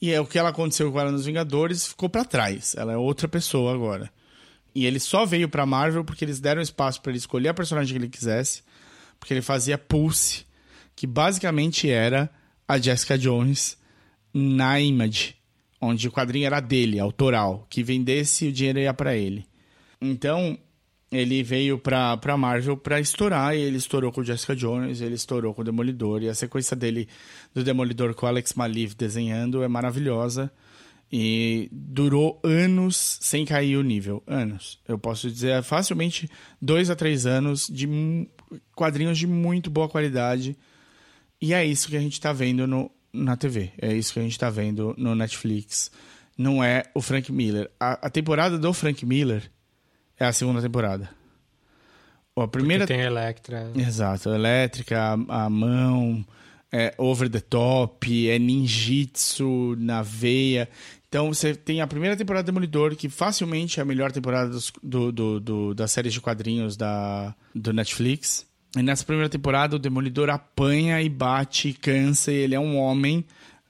E é o que ela aconteceu com ela nos Vingadores ficou pra trás. Ela é outra pessoa agora. E ele só veio pra Marvel porque eles deram espaço pra ele escolher a personagem que ele quisesse. Porque ele fazia Pulse, que basicamente era a Jessica Jones na Image, onde o quadrinho era dele, autoral, que vendesse o dinheiro ia pra ele. Então, ele veio pra, pra Marvel pra estourar, e ele estourou com Jessica Jones, ele estourou com o Demolidor, e a sequência dele do Demolidor com Alex Maliv desenhando é maravilhosa. E durou anos sem cair o nível. Anos. Eu posso dizer facilmente dois a três anos de quadrinhos de muito boa qualidade. E é isso que a gente tá vendo no, na TV. É isso que a gente tá vendo no Netflix. Não é o Frank Miller. A, a temporada do Frank Miller é a segunda temporada. A primeira Porque tem a Electra. Exato, elétrica, a, a mão, é over the top, é ninjitsu na veia. Então você tem a primeira temporada do Demolidor, que facilmente é a melhor temporada dos- do, do, do- das séries de quadrinhos da, do Netflix. Nessa primeira temporada o Demolidor apanha e bate, cansa, e ele é um homem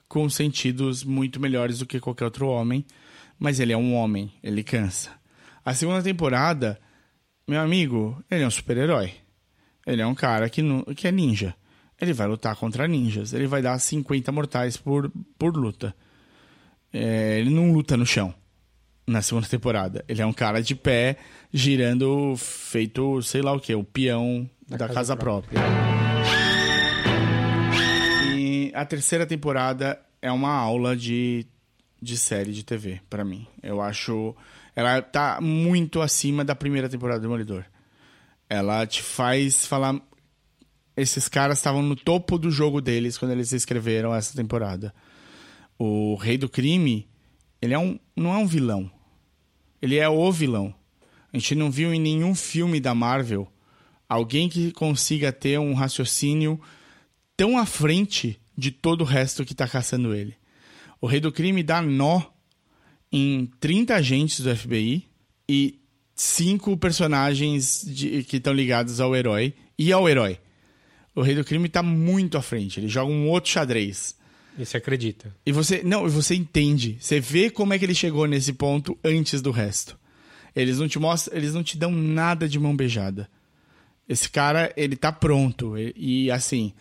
com sentidos muito melhores do que qualquer outro homem. Mas ele é um homem, ele cansa. A segunda temporada, meu amigo, ele é um super-herói. Ele é um cara que, que é ninja. Ele vai lutar contra ninjas. Ele vai dar 50 mortais por, por luta. É, ele não luta no chão na segunda temporada. Ele é um cara de pé, girando, feito, sei lá o que, o peão da, Da casa, casa própria. E a terceira temporada é uma aula de, de série de TV, pra mim. Eu acho. Ela tá muito acima da primeira temporada do Demolidor. Ela te faz falar. Esses caras estavam no topo do jogo deles quando eles escreveram essa temporada. O Rei do Crime, ele é um, não é um vilão. Ele é o vilão. A gente não viu em nenhum filme da Marvel alguém que consiga ter um raciocínio tão à frente de todo o resto que está caçando ele. O Rei do Crime dá nó em 30 agentes do FBI e cinco personagens de, que estão ligados ao herói e ao herói. O Rei do Crime está muito à frente. Ele joga um outro xadrez. E você acredita. E você. Não, você entende. Você vê como é que ele chegou nesse ponto antes do resto. Eles não te mostram. Eles não te dão nada de mão beijada. Esse cara, ele tá pronto. E, e assim,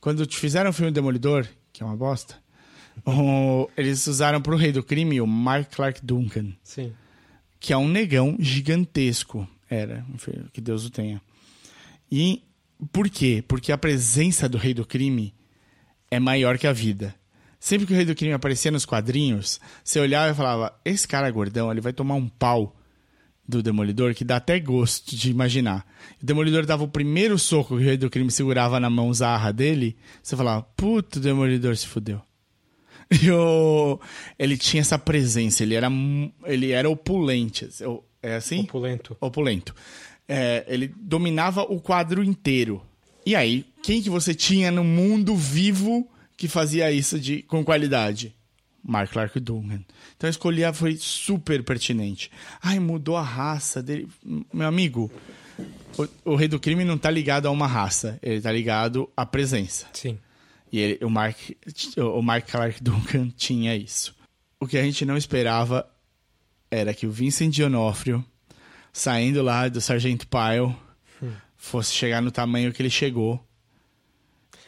quando te fizeram o filme Demolidor, que é uma bosta, o, eles usaram pro Rei do Crime o Mark Clark Duncan. Sim. Que é um negão gigantesco. Era, que Deus o tenha. E por quê? Porque a presença do Rei do Crime é maior que a vida. Sempre que o Rei do Crime aparecia nos quadrinhos, você olhava e falava: esse cara gordão, ele vai tomar um pau do Demolidor que dá até gosto de imaginar. O Demolidor dava o primeiro soco que o Rei do Crime segurava na mão zarra dele, você falava: puto, o Demolidor se fudeu. E o... ele tinha essa presença, ele era, ele era opulente. É assim? Opulento. Opulento. É, ele dominava o quadro inteiro. E aí, quem que você tinha no mundo vivo que fazia isso de, com qualidade? Mark Clark Duncan. Então a escolha foi super pertinente. Ai, mudou a raça dele. Meu amigo, o, o, rei do crime não tá ligado a uma raça, ele tá ligado à presença. Sim. E ele, o, Mark, o Mark Clark Duncan tinha isso. O que a gente não esperava era que o Vincent D'Onofrio, saindo lá do Sargento Pyle, hum. fosse chegar no tamanho que ele chegou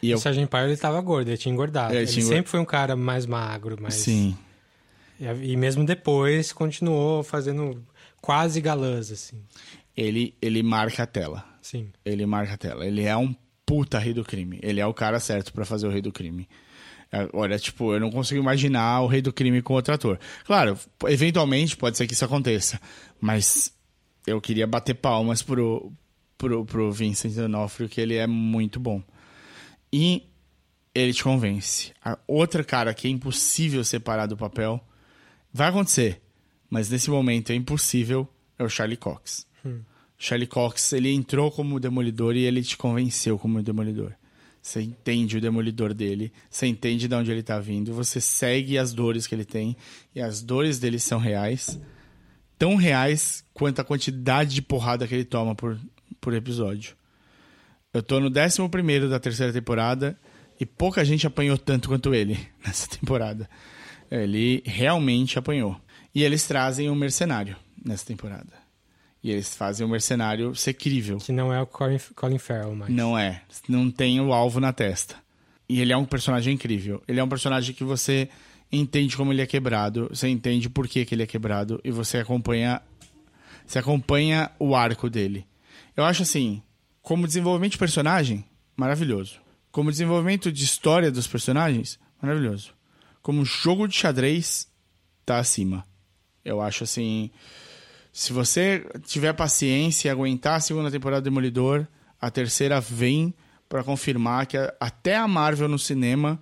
e o eu... Pyle ele tava gordo, ele tinha engordado. Ele, ele tinha... sempre foi um cara mais magro, mas. Sim. E, e mesmo depois continuou fazendo quase galãs, assim. Ele, ele marca a tela. Sim. Ele marca a tela. Ele é um puta rei do crime. Ele é o cara certo para fazer o rei do crime. Olha, tipo, eu não consigo imaginar o rei do crime com outro ator. Claro, eventualmente pode ser que isso aconteça, mas eu queria bater palmas pro, pro, pro Vincent D'Onofrio, que ele é muito bom. E ele te convence. A outra cara que é impossível separar do papel vai acontecer, mas nesse momento é impossível é o Charlie Cox. Hum. Charlie Cox, ele entrou como demolidor e ele te convenceu como demolidor. Você entende o demolidor dele, você entende de onde ele está vindo, você segue as dores que ele tem e as dores dele são reais, tão reais quanto a quantidade de porrada que ele toma por, por episódio. Eu tô no 11 da terceira temporada e pouca gente apanhou tanto quanto ele nessa temporada. Ele realmente apanhou. E eles trazem um mercenário nessa temporada. E eles fazem um mercenário ser crível. Que não é o Colin, Colin Farrell, mas... Não é. Não tem o alvo na testa. E ele é um personagem incrível. Ele é um personagem que você entende como ele é quebrado, você entende por que, que ele é quebrado e você acompanha você acompanha o arco dele. Eu acho assim, como desenvolvimento de personagem, maravilhoso. Como desenvolvimento de história dos personagens, maravilhoso. Como jogo de xadrez, tá acima. Eu acho assim. Se você tiver paciência e aguentar a segunda temporada do Demolidor, a terceira vem para confirmar que até a Marvel no cinema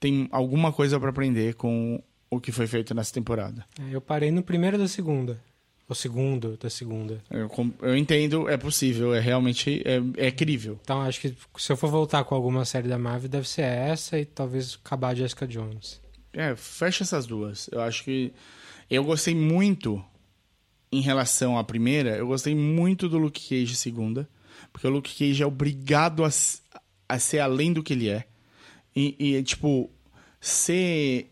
tem alguma coisa para aprender com o que foi feito nessa temporada. É, eu parei no primeiro da segunda. O segundo da segunda. Eu, eu entendo, é possível, é realmente é, é crível. Então acho que se eu for voltar com alguma série da Marvel, deve ser essa e talvez acabar Jessica Jones. É, fecha essas duas. Eu acho que. Eu gostei muito em relação à primeira, eu gostei muito do Luke Cage segunda. Porque o Luke Cage é obrigado a, a ser além do que ele é. E, e tipo, ser.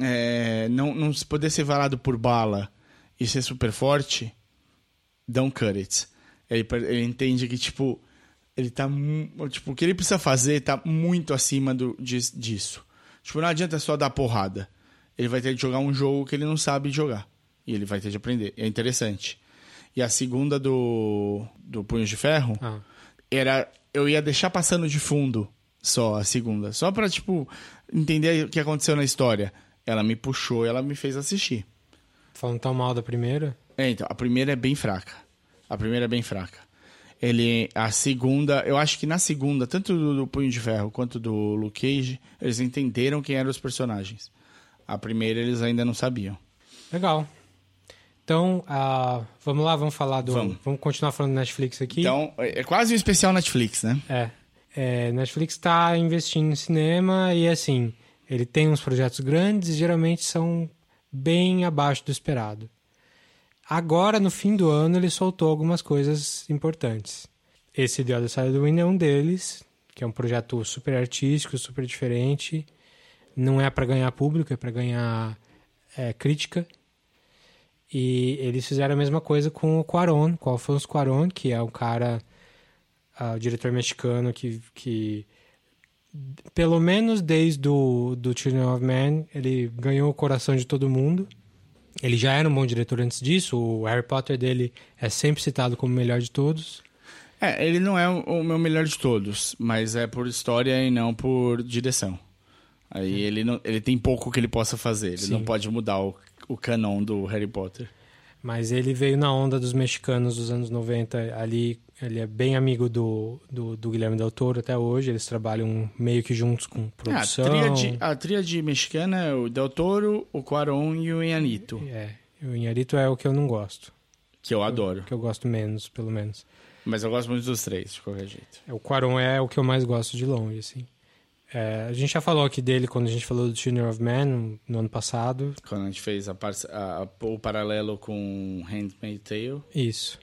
É, não, não poder ser varado por bala e ser super forte, don't cut it. Ele, ele entende que, tipo, ele tá. Tipo, o que ele precisa fazer tá muito acima do, disso. Tipo, não adianta só dar porrada. Ele vai ter de jogar um jogo que ele não sabe jogar. E ele vai ter de aprender. É interessante. E a segunda do, do Punho de Ferro ah. era. Eu ia deixar passando de fundo só a segunda. Só pra, tipo, entender o que aconteceu na história. Ela me puxou e ela me fez assistir. Falando tão mal da primeira? É, então, a primeira é bem fraca. A primeira é bem fraca. Ele, a segunda, eu acho que na segunda, tanto do, do Punho de Ferro quanto do Luke Cage, eles entenderam quem eram os personagens. A primeira eles ainda não sabiam. Legal. Então, ah, vamos lá, vamos falar do. Vamos. Vamos, continuar falando do Netflix aqui. Então, é é quase um especial Netflix, né? É. é Netflix está investindo em cinema e, assim, ele tem uns projetos grandes e geralmente são bem abaixo do esperado. Agora, no fim do ano, ele soltou algumas coisas importantes. Esse The Other Side of the Wind é um deles, que é um projeto super artístico, super diferente. Não é para ganhar público, é para ganhar é, crítica. E eles fizeram a mesma coisa com o Cuarón, com o Alfonso Cuarón, que é um cara, o diretor mexicano que, que pelo menos desde o do Children of Man, ele ganhou o coração de todo mundo. Ele já era um bom diretor antes disso, o Harry Potter dele é sempre citado como o melhor de todos. É, ele não é o meu melhor de todos, mas é por história e não por direção. Aí ele, não, ele tem pouco que ele possa fazer, ele Sim. não pode mudar o, o canon do Harry Potter. Mas ele veio na onda dos mexicanos dos anos 90 ali. Ele é bem amigo do, do, do Guilherme Del Toro até hoje. Eles trabalham meio que juntos com Ah, a, produção. tríade, a tríade mexicana é o Del Toro, o Cuarón e o Ianito, É, o Inharito é o que eu não gosto. que eu adoro. Que eu gosto menos, pelo menos. Mas eu gosto muito dos três, de qualquer jeito. É, O Quaron é o que eu mais gosto de longe, assim. É, a gente já falou aqui dele quando a gente falou do Children of Man no, no ano passado. Quando a gente fez a a- a- o paralelo com Handmaid's Tale. Isso.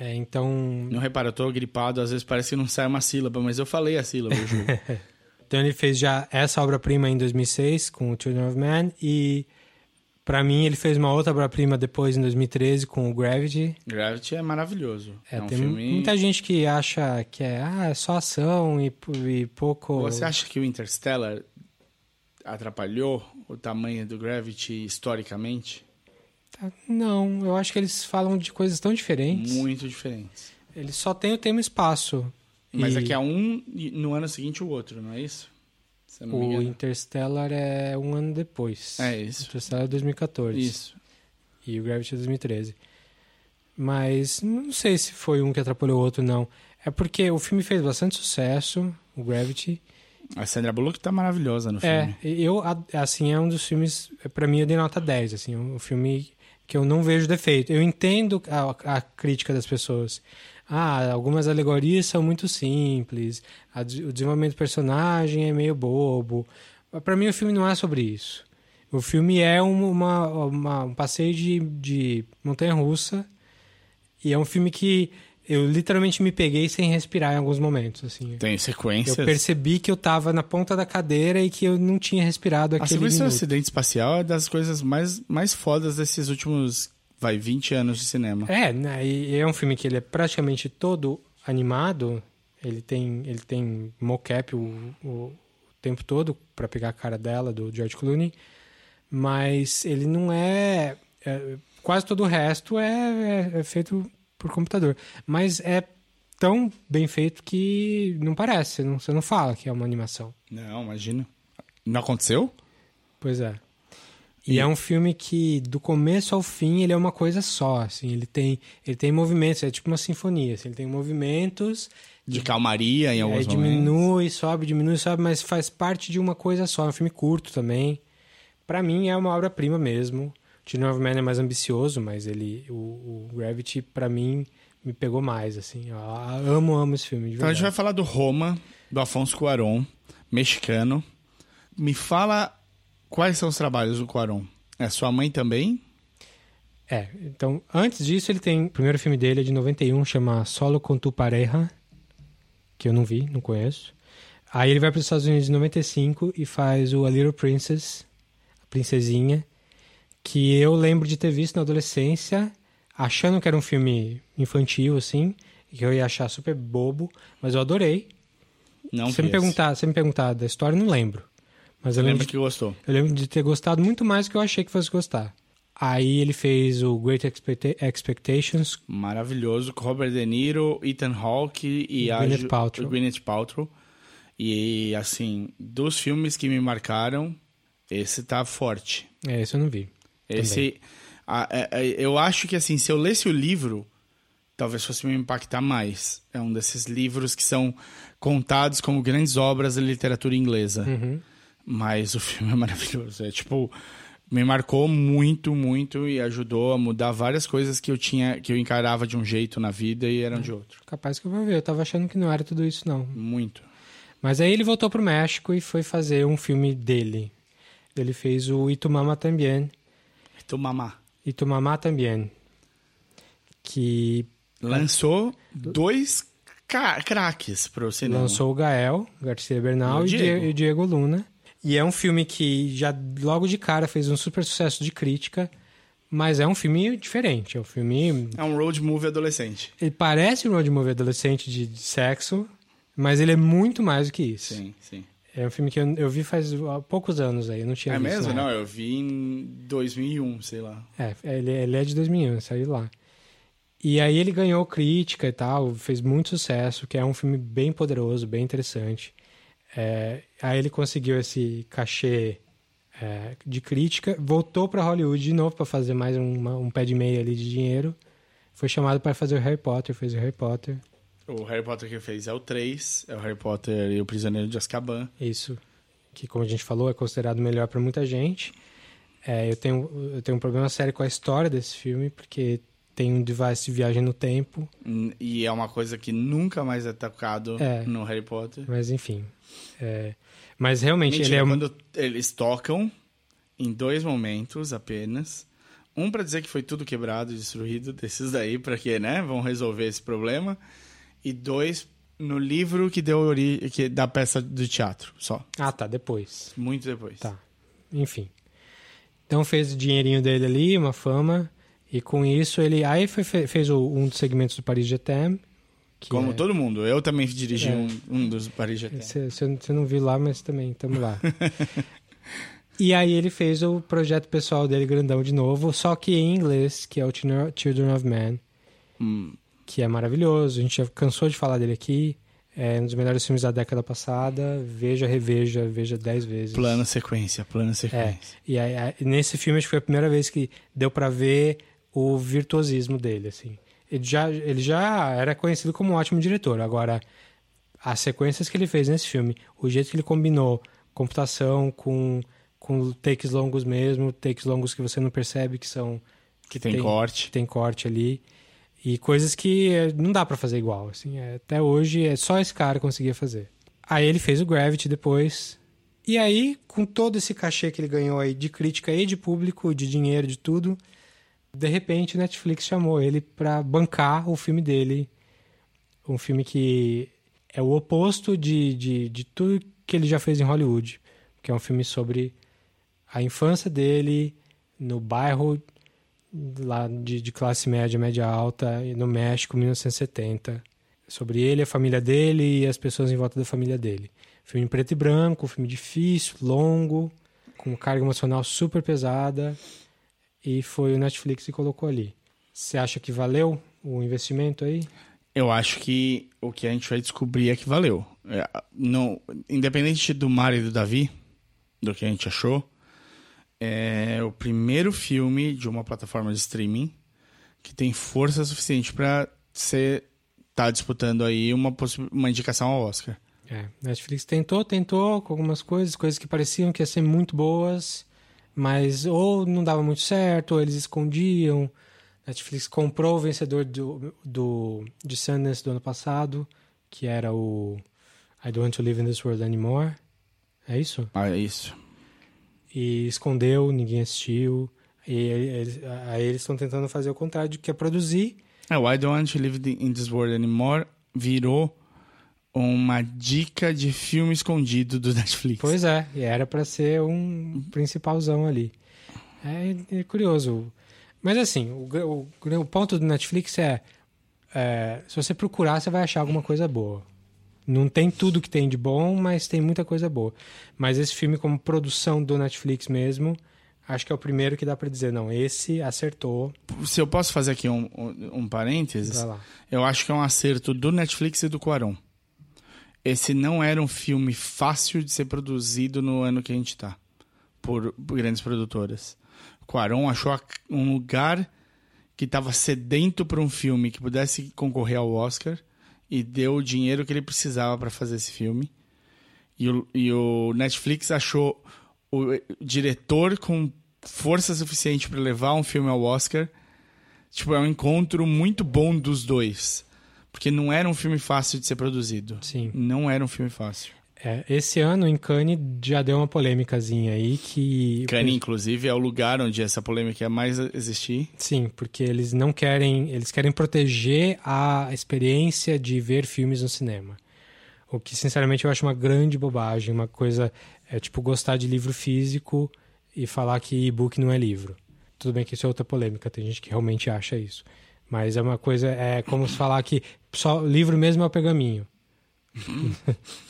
É, então, Não repara, eu tô gripado, às vezes parece que não sai uma sílaba, mas eu falei a sílaba, eu juro. então ele fez já essa obra-prima em 2006 com o Children of Man e pra mim ele fez uma outra obra-prima depois em 2013 com o Gravity. Gravity é maravilhoso. É, É, um tem filme... muita gente que acha que é, ah, é só ação e, e pouco. Você acha que o Interstellar atrapalhou o tamanho do Gravity historicamente? Não, eu acho que eles falam de coisas tão diferentes. Muito diferentes. Eles só têm o tema espaço. Mas E aqui é um e no ano seguinte o outro, não é isso? Eu O. Interstellar é um ano depois. É isso. Interstellar é 2014. Isso. E o Gravity é 2013. Mas não sei se foi um que atrapalhou o outro, não. É porque o filme fez bastante sucesso, o Gravity. A Sandra Bullock tá maravilhosa no É, filme. eu, a- assim, é um dos filmes, pra mim, eu dei nota 10, assim, um filme que eu não vejo defeito. Eu entendo a, a crítica das pessoas. Ah, algumas alegorias são muito simples, a o desenvolvimento do personagem é meio bobo. Mas pra mim o filme não é sobre isso. O filme é um, uma, uma- um passeio de, de montanha-russa e é um filme que eu literalmente me peguei sem respirar em alguns momentos, assim. Tem sequências. Eu percebi que eu tava na ponta da cadeira e que eu não tinha respirado A aquele sequência do minuto. acidente espacial é das coisas mais, mais fodas desses últimos, vai, 20 anos de cinema. É, né, e é um filme que ele é praticamente todo animado. Ele tem, ele tem mocap o, o tempo todo para pegar a cara dela, do George Clooney. Mas ele não é... é- quase todo o resto é, é- é feito por computador. Mas é tão bem feito que não parece. Você não, você não fala que é uma animação. Não, imagina. Não aconteceu? Pois é. E, E- é um filme que, do começo ao fim, ele é uma coisa só, assim. Ele tem, ele tem movimentos, é tipo uma sinfonia, assim. Ele tem movimentos, De calmaria em aí alguns momentos. diminui, sobe, diminui, sobe, mas faz parte de uma coisa só. É um filme curto também. Pra mim, é uma obra-prima mesmo. Children of Man é mais ambicioso, mas ele, o, o Gravity, pra mim, me pegou mais, assim. Eu amo, amo esse filme, de Então a gente vai falar do Roma, do Afonso Cuarón, mexicano. Me fala quais são os trabalhos do Cuarón. É sua mãe também? É, então, antes disso, ele tem. O primeiro filme dele é de 91, chama Solo con tu pareja, que eu não vi, não conheço. Aí ele vai para os Estados Unidos em 95 e faz o A Little Princess, a Princesinha, que eu lembro de ter visto na adolescência, achando que era um filme infantil, assim, que eu ia achar super bobo, mas eu adorei. Não se, me esse. perguntar, se me perguntar da história, não lembro. Mas eu lembro de que gostou? eu lembro de ter gostado muito mais do que eu achei que fosse gostar. Aí ele fez o Great Expecta- Expectations. Maravilhoso, com Robert De Niro, Ethan Hawke e a Gwyneth Ju- Paltrow. Gwyneth Paltrow. E, assim, dos filmes que me marcaram, esse tá forte. É, esse eu não vi. Esse, a- é- é- eu acho que, assim, se eu lesse o livro, talvez fosse me impactar mais. É um desses livros que são contados como grandes obras da literatura inglesa. Uhum. Mas o filme é maravilhoso. É tipo, me marcou muito, muito e ajudou a mudar várias coisas que eu tinha, que eu encarava de um jeito na vida e eram de outro. Capaz que eu vou ver. Eu tava achando que não era tudo isso, não. Muito. Mas aí ele voltou pro México e foi fazer um filme dele. Ele fez o Itumama Tambien. Tu mamá. Itumama Tambien. Que Lançou dois craques pro cinema. lançou o Gael, Garcia Bernal E o e, Diego. Die- e o Diego Luna. E é um filme que já logo de cara fez um super sucesso de crítica, mas é um filme diferente. É um filme. É um road movie adolescente. Ele parece um road movie adolescente de, de sexo, mas ele é muito mais do que isso. Sim, sim. É um filme que eu, eu vi faz há poucos anos aí, não tinha É visto. mesmo? na Não, eu vi em 2001, sei lá. É, ele, ele é de 2001, saiu lá. E aí ele ganhou crítica e tal, fez muito sucesso, que é um filme bem poderoso, bem interessante. É, aí ele conseguiu esse cachê é, de crítica, voltou para Hollywood de novo para fazer mais uma- um pé de meia ali de dinheiro. Foi chamado para fazer o Harry Potter, fez o Harry Potter. O Harry Potter que fez é o 3, é o Harry Potter e o Prisioneiro de Azkaban. Isso, que como a gente falou, é considerado melhor para muita gente. É, eu, tenho, eu tenho um problema sério com a história desse filme, porque tem um device de viagem no tempo. E é uma coisa que nunca mais é tocado É. no Harry Potter. Mas enfim. é, Mas realmente Mentira, ele é quando eles tocam em dois momentos apenas. Um pra dizer que foi tudo quebrado, destruído, desses daí, pra que, né, vão resolver esse problema. E dois no livro que deu ori que da peça do teatro, só. Ah, tá, depois. Muito depois. Tá. Enfim. Então fez o dinheirinho dele ali, uma fama. E com isso ele. Aí foi, fe- fez o- um dos segmentos do Paris Jetem. Como é- todo mundo. Eu também dirigi É. um, um dos Paris GT. Você não viu lá, mas também estamos lá. e aí ele fez o projeto pessoal dele grandão de novo, só que em inglês, que é o Children Children of Man, Hum, que é maravilhoso. A gente já cansou de falar dele aqui. É um dos melhores filmes da década passada. Veja, reveja, veja dez vezes. plano sequência, plano É, sequência. e aí, nesse filme acho que foi a primeira vez que deu pra ver o virtuosismo dele, assim. Ele já, ele já era conhecido como um ótimo diretor, agora as sequências que ele fez nesse filme, o jeito que ele combinou computação com, com takes longos mesmo, takes longos que você não percebe que são Que tem, tem- corte. que tem corte ali e coisas que eh, não dá pra fazer igual, assim, é, até hoje é só esse cara conseguia fazer. Aí ele fez o Gravity depois. E aí, com todo esse cachê que ele ganhou aí de crítica e de público, de dinheiro, de tudo, de repente Netflix chamou ele pra bancar o filme dele, um filme que é o oposto de, de, de tudo que ele já fez em Hollywood, que é um filme sobre a infância dele no bairro lá de, de classe média, média alta, no México, 1970. Sobre ele, a família dele e as pessoas em volta da família dele. Filme em preto e branco, filme difícil, longo, com carga emocional super pesada. E foi o Netflix que colocou ali. Você acha que valeu o investimento aí? Eu acho que o que a gente vai descobrir é que valeu. É, não, independente do Mário e do Davi, do que a gente achou, é o primeiro filme de uma plataforma de streaming que tem força suficiente para ser tá disputando aí uma, uma indicação ao Oscar. É, Netflix tentou, tentou com algumas coisas, coisas que pareciam que iam ser muito boas, mas ou não dava muito certo, ou eles escondiam. Netflix comprou o vencedor do, do, de Sundance do ano passado, que era o I Don't Want to Live in This World Anymore. É isso? Ah, é isso. E escondeu, ninguém assistiu. E eles, aí eles estão tentando fazer o contrário, que é produzir É, o I Don't Want to Live in This World Anymore virou uma dica de filme escondido do Netflix. Pois é, e era pra ser um principalzão ali. É, é curioso. Mas assim, o, o, o ponto do Netflix é, é, se você procurar, você vai achar alguma coisa boa. Não tem tudo que tem de bom, mas tem muita coisa boa. Mas esse filme, como produção do Netflix mesmo, acho que é o primeiro que dá pra dizer, não, esse acertou. Se eu posso fazer aqui um, um, um parênteses, eu acho que é um acerto do Netflix e do Quaron. Esse não era um filme fácil de ser produzido no ano que a gente tá, por, por grandes produtoras. Quaron achou um lugar que estava sedento para um filme que pudesse concorrer ao Oscar e deu o dinheiro que ele precisava para fazer esse filme. E o, e o Netflix achou o diretor com força suficiente para levar um filme ao Oscar. Tipo, é um encontro muito bom dos dois. Porque não era um filme fácil de ser produzido. Sim. Não era um filme fácil. É, esse ano em Cannes já deu uma polêmicazinha aí que. Cannes, inclusive, é o lugar onde essa polêmica ia mais existir. Sim, porque eles não querem. Eles querem proteger a experiência de ver filmes no cinema. O que, sinceramente, eu acho uma grande bobagem. Uma coisa. É tipo gostar de livro físico e falar que e-book não é livro. Tudo bem que isso é outra polêmica, tem gente que realmente acha isso. Mas é uma coisa. É como se falar que só livro mesmo é o pergaminho.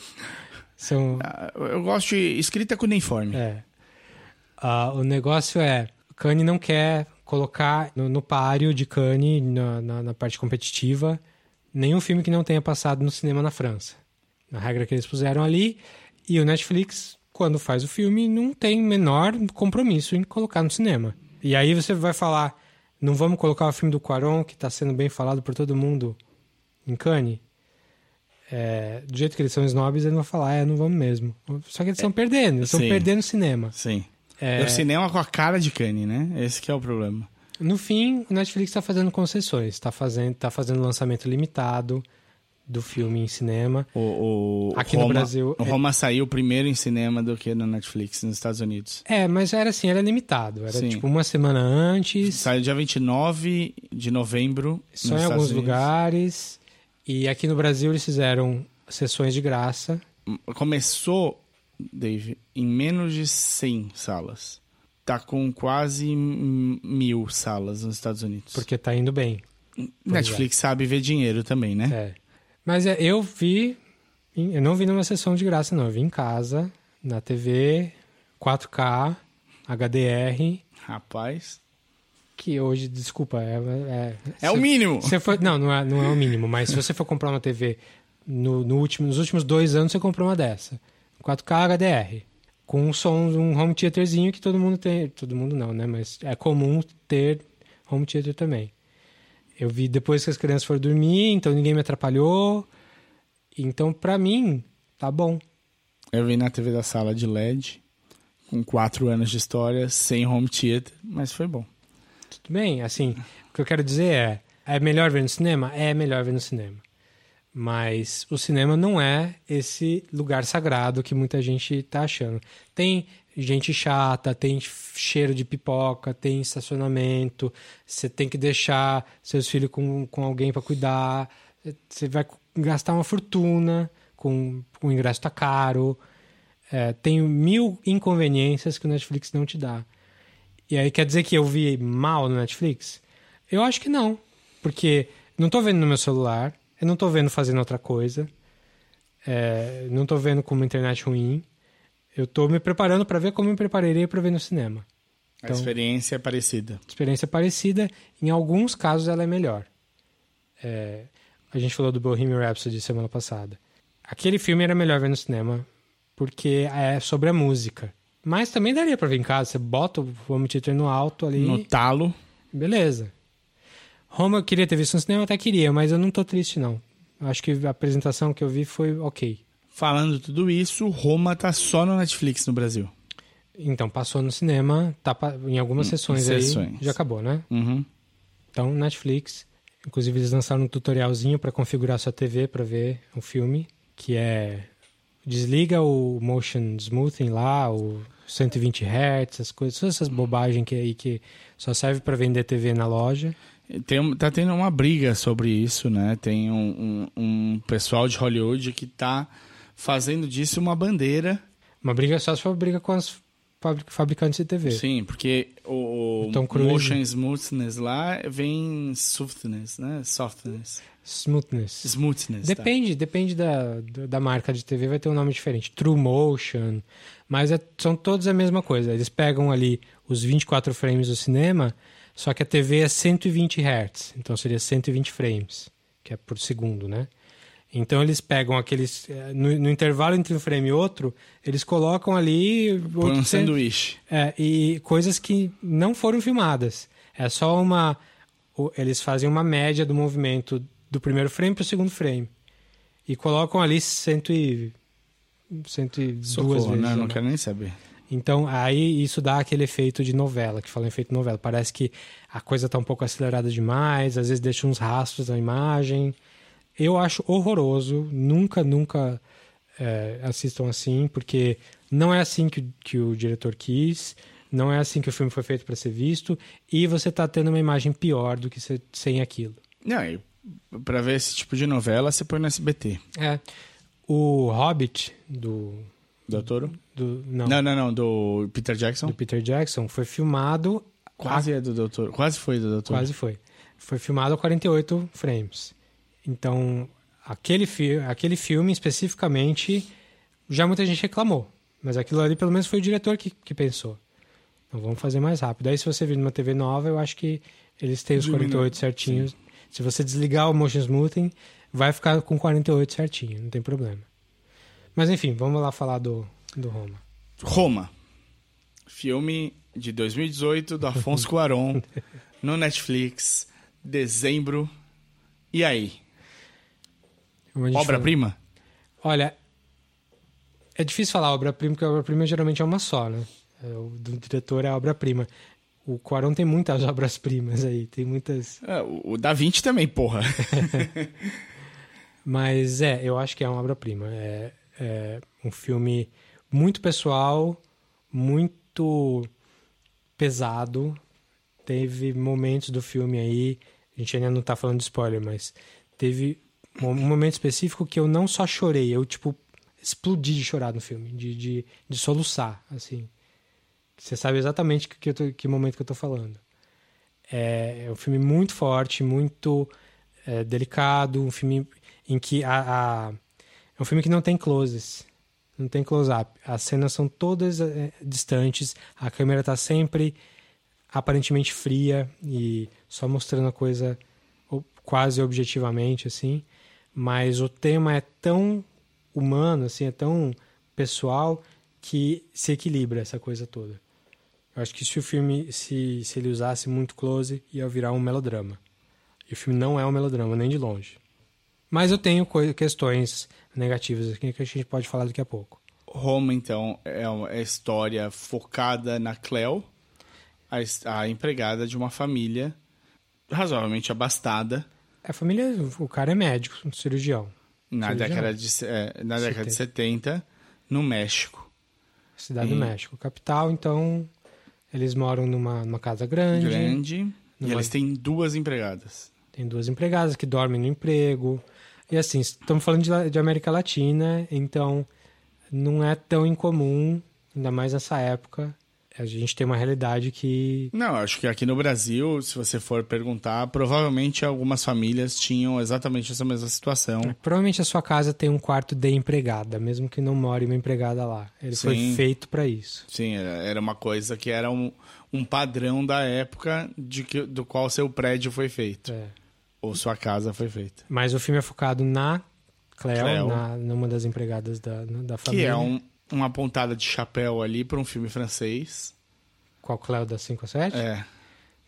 São... Ah, eu gosto de escrita com uniforme. É. Uh, o negócio é, Kanye não quer colocar no, no páreo de Kanye, na, na, na, parte competitiva, nenhum filme que não tenha passado no cinema na França. Na regra que eles puseram ali. E o Netflix, quando faz o filme, não tem menor compromisso em colocar no cinema. E aí você vai falar, não vamos colocar o filme do Quaron, que está sendo bem falado por todo mundo, em Cannes? É, do jeito que eles são snobs, eles vão falar, é, não vamos mesmo. Só que eles estão é, perdendo, eles estão perdendo o cinema. Sim. É... O cinema com a cara de Kanye, né? Esse é o problema. No fim, o Netflix está fazendo concessões, está fazendo, tá fazendo lançamento limitado do filme em cinema. O, o Aqui Roma, no Brasil. O é Roma é... saiu primeiro em cinema do que no Netflix nos Estados Unidos. É, mas era assim, era limitado. Era Sim. tipo uma semana antes. Saiu dia 29 de novembro. Só em alguns Unidos. lugares. E aqui no Brasil eles fizeram sessões de graça. Começou, Dave, em menos de 100 salas. Tá com quase mil salas nos Estados Unidos. Porque tá indo bem. Netflix é. sabe ver dinheiro também, né? É. Mas é, eu vi. Eu não vi numa sessão de graça, não. Eu vi em casa, na TV, 4K, HDR. Rapaz que hoje, desculpa, é. É, é o mínimo! Você for, não, não é, não é o mínimo, mas se você for comprar uma TV no, no último, nos últimos dois anos, você comprou uma dessa. 4K HDR. Com um som, um home theaterzinho que todo mundo tem. Todo mundo não, né? Mas é comum ter home theater também. Eu vi depois que as crianças foram dormir, então ninguém me atrapalhou. Então, pra mim, tá bom. Eu vi na TV da sala de LED, com quatro anos de história, sem home theater, mas foi bom. Tudo bem, assim, o que eu quero dizer é, é melhor ver no cinema? É melhor ver no cinema. Mas o cinema não é esse lugar sagrado que muita gente está achando. Tem gente chata, tem cheiro de pipoca, tem estacionamento, você tem que deixar seus filhos com, com alguém para cuidar, você vai gastar uma fortuna, com, com o ingresso tá caro. É, tem mil inconveniências que o Netflix não te dá. E aí quer dizer que eu vi mal no Netflix? Eu acho que não. Porque não tô vendo no meu celular, eu não tô vendo fazendo outra coisa, é, não tô vendo com uma internet ruim. Eu tô me preparando para ver como eu me prepararia para ver no cinema. Então, a experiência é parecida. Experiência parecida. Em alguns casos ela é melhor. É, a gente falou do Bohemian Rhapsody semana passada. Aquele filme era melhor ver no cinema porque é sobre a música. Mas também daria pra ver em casa. Você bota o home theater no alto ali. No talo. Beleza. Roma eu queria ter visto no cinema, até queria, mas eu não tô triste, não. Acho que a apresentação que eu vi foi ok. Falando tudo isso, Roma tá só no Netflix no Brasil. Então, passou no cinema, tá em algumas hum, sessões, sessões. aí. Já acabou, né? Uhum. Então, Netflix. Inclusive, eles lançaram um tutorialzinho para configurar sua TV para ver o filme, que é desliga o motion smoothing lá, o 120 Hz, essas coisas, todas essas bobagens que aí que só serve para vender TV na loja. Tem, tá tendo uma briga sobre isso, né? Tem um, um, um pessoal de Hollywood que tá fazendo disso uma bandeira. Uma briga só se for briga com as fabricantes de TV. Sim, porque o, o motion smoothness lá vem softness, né? Softness. Smoothness. Smoothness. Depende, tá. depende da, da marca de TV, vai ter um nome diferente. True Motion. Mas é, são todos a mesma coisa. Eles pegam ali os 24 frames do cinema, só que a TV é 120 Hz. Então seria 120 frames, que é por segundo, né? Então eles pegam aqueles. Eh, no, no, intervalo entre um frame e outro, eles colocam ali. Um sanduíche. É, e coisas que não foram filmadas. É só uma. Eles fazem uma média do movimento do primeiro frame para o segundo frame. E colocam ali 120 102 Socorro, vezes. não, ou não quero nem saber. Então, aí isso dá aquele efeito de novela, que fala em efeito novela. Parece que a coisa tá um pouco acelerada demais, às vezes deixa uns rastros na imagem. Eu acho horroroso, nunca, nunca é, assistam assim, porque não é assim que, o- que o diretor quis, não é assim que o filme foi feito para ser visto, e você tá tendo uma imagem pior do que se- sem aquilo. Não, e pra ver esse tipo de novela, você põe no SBT. É. O Hobbit, do. Doutor? do não, Não, não, não, do Peter Jackson. do Peter Jackson, foi filmado. Quase é do Doutor. Quase foi do Doutor. Quase foi. Foi filmado a 48 frames. Então, aquele, fi aquele filme especificamente, já muita gente reclamou. Mas aquilo ali, pelo menos, foi o diretor que, que pensou. Então, vamos fazer mais rápido. Aí, se você vir numa TV nova, eu acho que eles têm os Diminui. 48 certinhos. Se você desligar o motion smoothing, vai ficar com 48 certinho, não tem problema. Mas, enfim, vamos lá falar do, do Roma. Roma. Filme de 2018 do Afonso Cuarón no Netflix, dezembro. E aí? Obra-prima? Olha, é difícil falar obra-prima, porque a obra-prima geralmente é uma só, né? É, O do diretor é a obra-prima. O Quaron tem muitas obras-primas aí, tem muitas. É, o o Da Vinci também, porra. Mas é, eu acho que é uma obra-prima. É, é um filme muito pessoal, muito pesado. Teve momentos do filme aí, a gente ainda não tá falando de spoiler, mas teve um momento específico que eu não só chorei, eu, tipo, explodi de chorar no filme, de, de, de soluçar, assim. Você sabe exatamente que, tô- que momento que eu tô falando. É, é um filme muito forte, muito é, delicado, um filme em que a, a- é um filme que não tem closes, não tem close-up. As cenas são todas é, distantes, a câmera tá sempre aparentemente fria e só mostrando a coisa quase objetivamente assim, mas o tema é tão humano assim, é tão pessoal que se equilibra essa coisa toda. Eu acho que se o filme se, se ele usasse muito close ia virar um melodrama. E o filme não é um melodrama nem de longe. Mas eu tenho questões negativas aqui que a gente pode falar daqui a pouco. Roma, então, é uma história focada na Cleo, a, a empregada de uma família razoavelmente abastada A família, o cara é médico, um cirurgião. na Cirurgião? década de, é, na década de 70 no México. Cidade do Sim. México, capital, então eles moram numa, numa casa grande, Grande. E Numa- eles têm duas empregadas. tem duas empregadas que dormem no emprego. E assim, estamos falando de, de América Latina, então não é tão incomum, ainda mais nessa época, a gente tem uma realidade que Não, acho que aqui no Brasil, se você for perguntar, provavelmente algumas famílias tinham exatamente essa mesma situação. Provavelmente a sua casa tem um quarto de empregada, mesmo que não more uma empregada lá. Ele foi Sim. feito para isso. Sim, era, uma coisa que era um, um padrão da época de que, do qual seu prédio foi feito. É. Ou sua casa foi feita. Mas o filme é focado na Cleo, Cleo. Na, numa das empregadas da, da Que família. é um, uma pontada de chapéu ali para um filme francês. Qual Cleo da 5 a 7? É,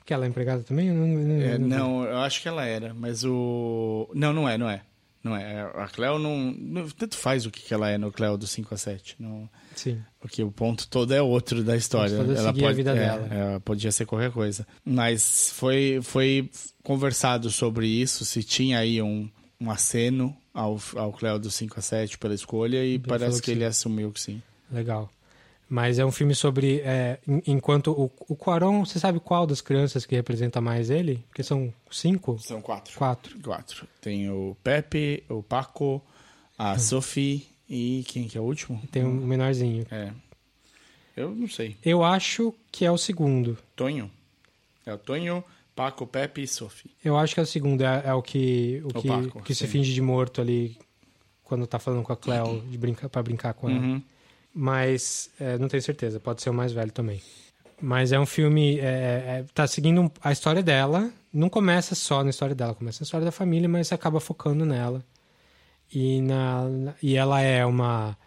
Que ela é empregada também? Eu não, não, é, não- eu acho que ela era, mas o. Não, não é, não é. Não é. A Cleo não, não- Tanto faz o que ela é no Cleo do 5 a 7. Não, Sim. porque o ponto todo é outro da história. é ela seguir a vida é, dela. Ela podia ser qualquer coisa. Mas foi, foi conversado sobre isso, se tinha aí um, um aceno ao, ao Cleo do 5 a 7 pela escolha, e Ele parece que que ele assumiu que sim. Legal. Mas é um filme sobre. é, en- enquanto o, o Quaron, você sabe qual das crianças que representa mais ele? Porque são cinco? São quatro. Quatro. Quatro. Tem o Pepe, o Paco, a Sophie e quem que é o último? Tem um menorzinho. É. Eu não sei. Eu acho que é o segundo. Tonho? É o Tonho, Paco, Pepe e Sophie. Eu acho que é o segundo. É, é o que, o O que, Paco, que se finge de morto ali quando tá falando com a Cleo de brincar, pra brincar com ela. Uhum. Mas é, não tenho certeza, pode ser o mais velho também. Mas é um filme. É, é, tá seguindo a história dela. Não começa só na história dela, começa na história da família, mas acaba focando nela. E, na- e ela é uma.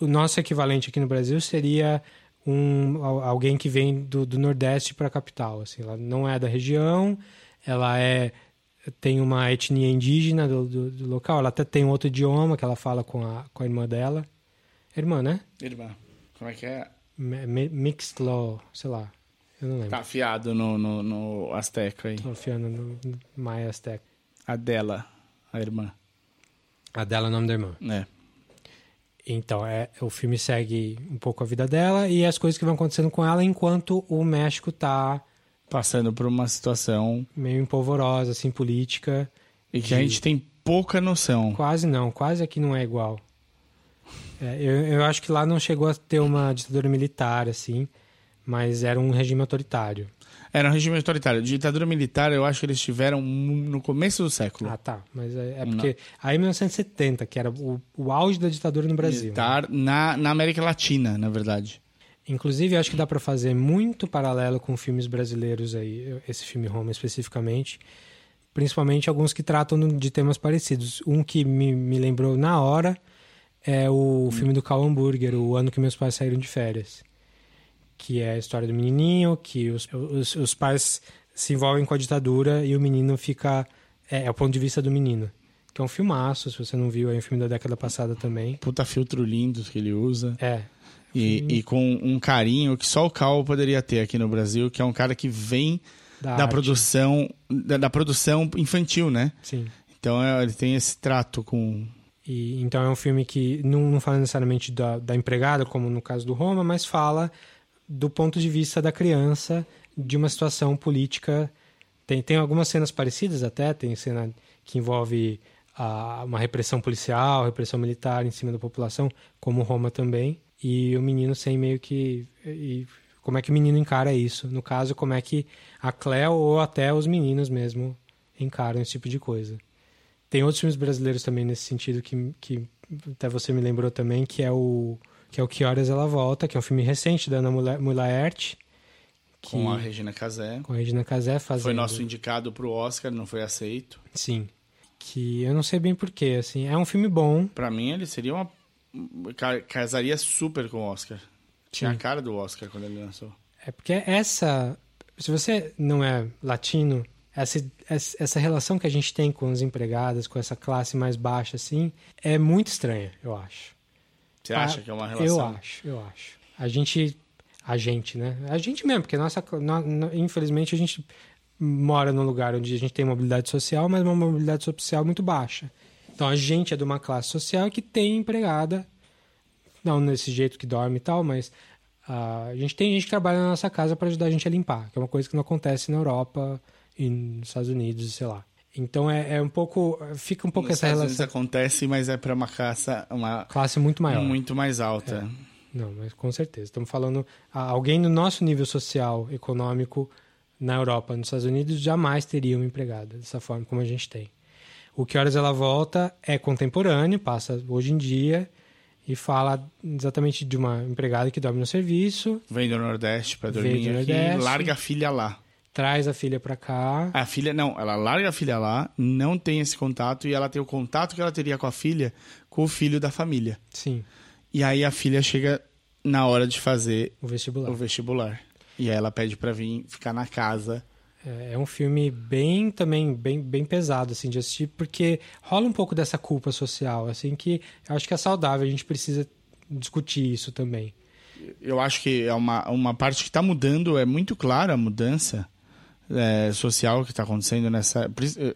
O nosso equivalente aqui no Brasil seria um, al- alguém que vem do, do Nordeste para a capital. Assim, ela não é da região, ela é tem uma etnia indígena do, do, do local, ela até tem um outro idioma que ela fala com a, com a irmã dela. Irmã, né? Irmã. Como é que é? Mi- mi- Mixed Law, sei lá. Eu não lembro. Tá afiado no, no, no Azteca aí. Tô confiando no no Maia Azteca. A dela, a irmã. A dela é o nome da irmã. É. Então, é, o filme segue um pouco a vida dela e as coisas que vão acontecendo com ela enquanto o México tá Passando por uma situação meio empolvorosa, assim, política. e que a De- gente tem pouca noção. Quase não, quase aqui não é igual. É, eu, eu acho que lá não chegou a ter uma ditadura militar, assim, mas era um regime autoritário. Era um regime autoritário. Ditadura militar, eu acho que eles tiveram no começo do século. Ah, tá. Mas é, é porque. Aí 1970, que era o, o auge da ditadura no Brasil. né? Militar na, na América Latina, na verdade. Inclusive, acho que dá pra fazer muito paralelo com filmes brasileiros aí, esse filme Roma especificamente. Principalmente alguns que tratam de temas parecidos. Um que me, me lembrou na hora é o filme do Carl Hamburger, O Ano que Meus Pais Saíram de Férias. Que é a história do menininho, que os, os, os pais se envolvem com a ditadura e o menino fica... É, é o ponto de vista do menino. Que é um filmaço, se você não viu, é um filme da década passada também. Puta filtro lindo que ele usa. É, E, e com um carinho que só o Cal poderia ter aqui no Brasil, que é um cara que vem da, da produção da, da produção infantil, né? Sim. Então é, ele tem esse trato com. E, então é um filme que não, não fala necessariamente da, da empregada, como no caso do Roma, mas fala do ponto de vista da criança de uma situação política. Tem, tem algumas cenas parecidas até, tem cena que envolve a, uma repressão policial, repressão militar em cima da população, como Roma também. E o menino sem meio que. E como é que o menino encara isso? No caso, como é que a Cleo ou até os meninos mesmo encaram esse tipo de coisa. Tem outros filmes brasileiros também nesse sentido que, que até você me lembrou também, que é o que é o Que Horas Ela Volta, que é um filme recente da Ana Mula- Mulaert, que, Com a Regina Casé. com a Regina Casé fazendo... Foi nosso indicado pro Oscar, não foi aceito. Sim. Que eu não sei bem porquê, assim. É um filme bom, Pra mim, ele seria uma. ca- Casaria super com o Oscar. Tinha Sim. a cara do Oscar quando ele lançou. É porque essa. Se você não é latino, essa, essa essa relação que a gente tem com as empregadas, com essa classe mais baixa, assim, é muito estranha, eu acho. Você Ah, acha que é uma relação? Eu acho, eu acho. A gente. A gente, né? A gente mesmo, porque nossa, no- no- infelizmente a gente mora num lugar onde a gente tem mobilidade social, mas uma mobilidade social muito baixa. Então a gente é de uma classe social que tem empregada, não nesse jeito que dorme e tal, mas ah, a gente tem gente que trabalha na nossa casa para ajudar a gente a limpar, que é uma coisa que não acontece na Europa e nos Estados Unidos, sei lá. Então é, é um pouco. Fica um pouco Nos essa Estados Unidos relação. acontece, mas é pra uma caça uma Classe muito maior. muito mais alta. Não, mas com certeza. Estamos falando. Alguém no nosso nível social, econômico, na Europa, nos Estados Unidos, jamais teria uma empregada dessa forma como a gente tem. O Que Horas Ela Volta é contemporâneo, passa hoje em dia e fala exatamente de uma empregada que dorme no serviço, Vem do Nordeste Vem dormir do aqui, Nordeste. larga a filha lá. Traz a filha para cá. A filha, não, ela larga a filha lá, não tem esse contato e ela tem o contato que ela teria com a filha com o filho da família. Sim, E aí a filha chega na hora de fazer o vestibular. o vestibular. E aí ela pede pra vir ficar na casa. É é um filme bem também bem, bem pesado assim de assistir porque rola um pouco dessa culpa social assim que eu acho que é saudável a gente precisa discutir isso também Eu acho que é uma, uma parte que está mudando, é muito clara a mudança é, social que está acontecendo nessa.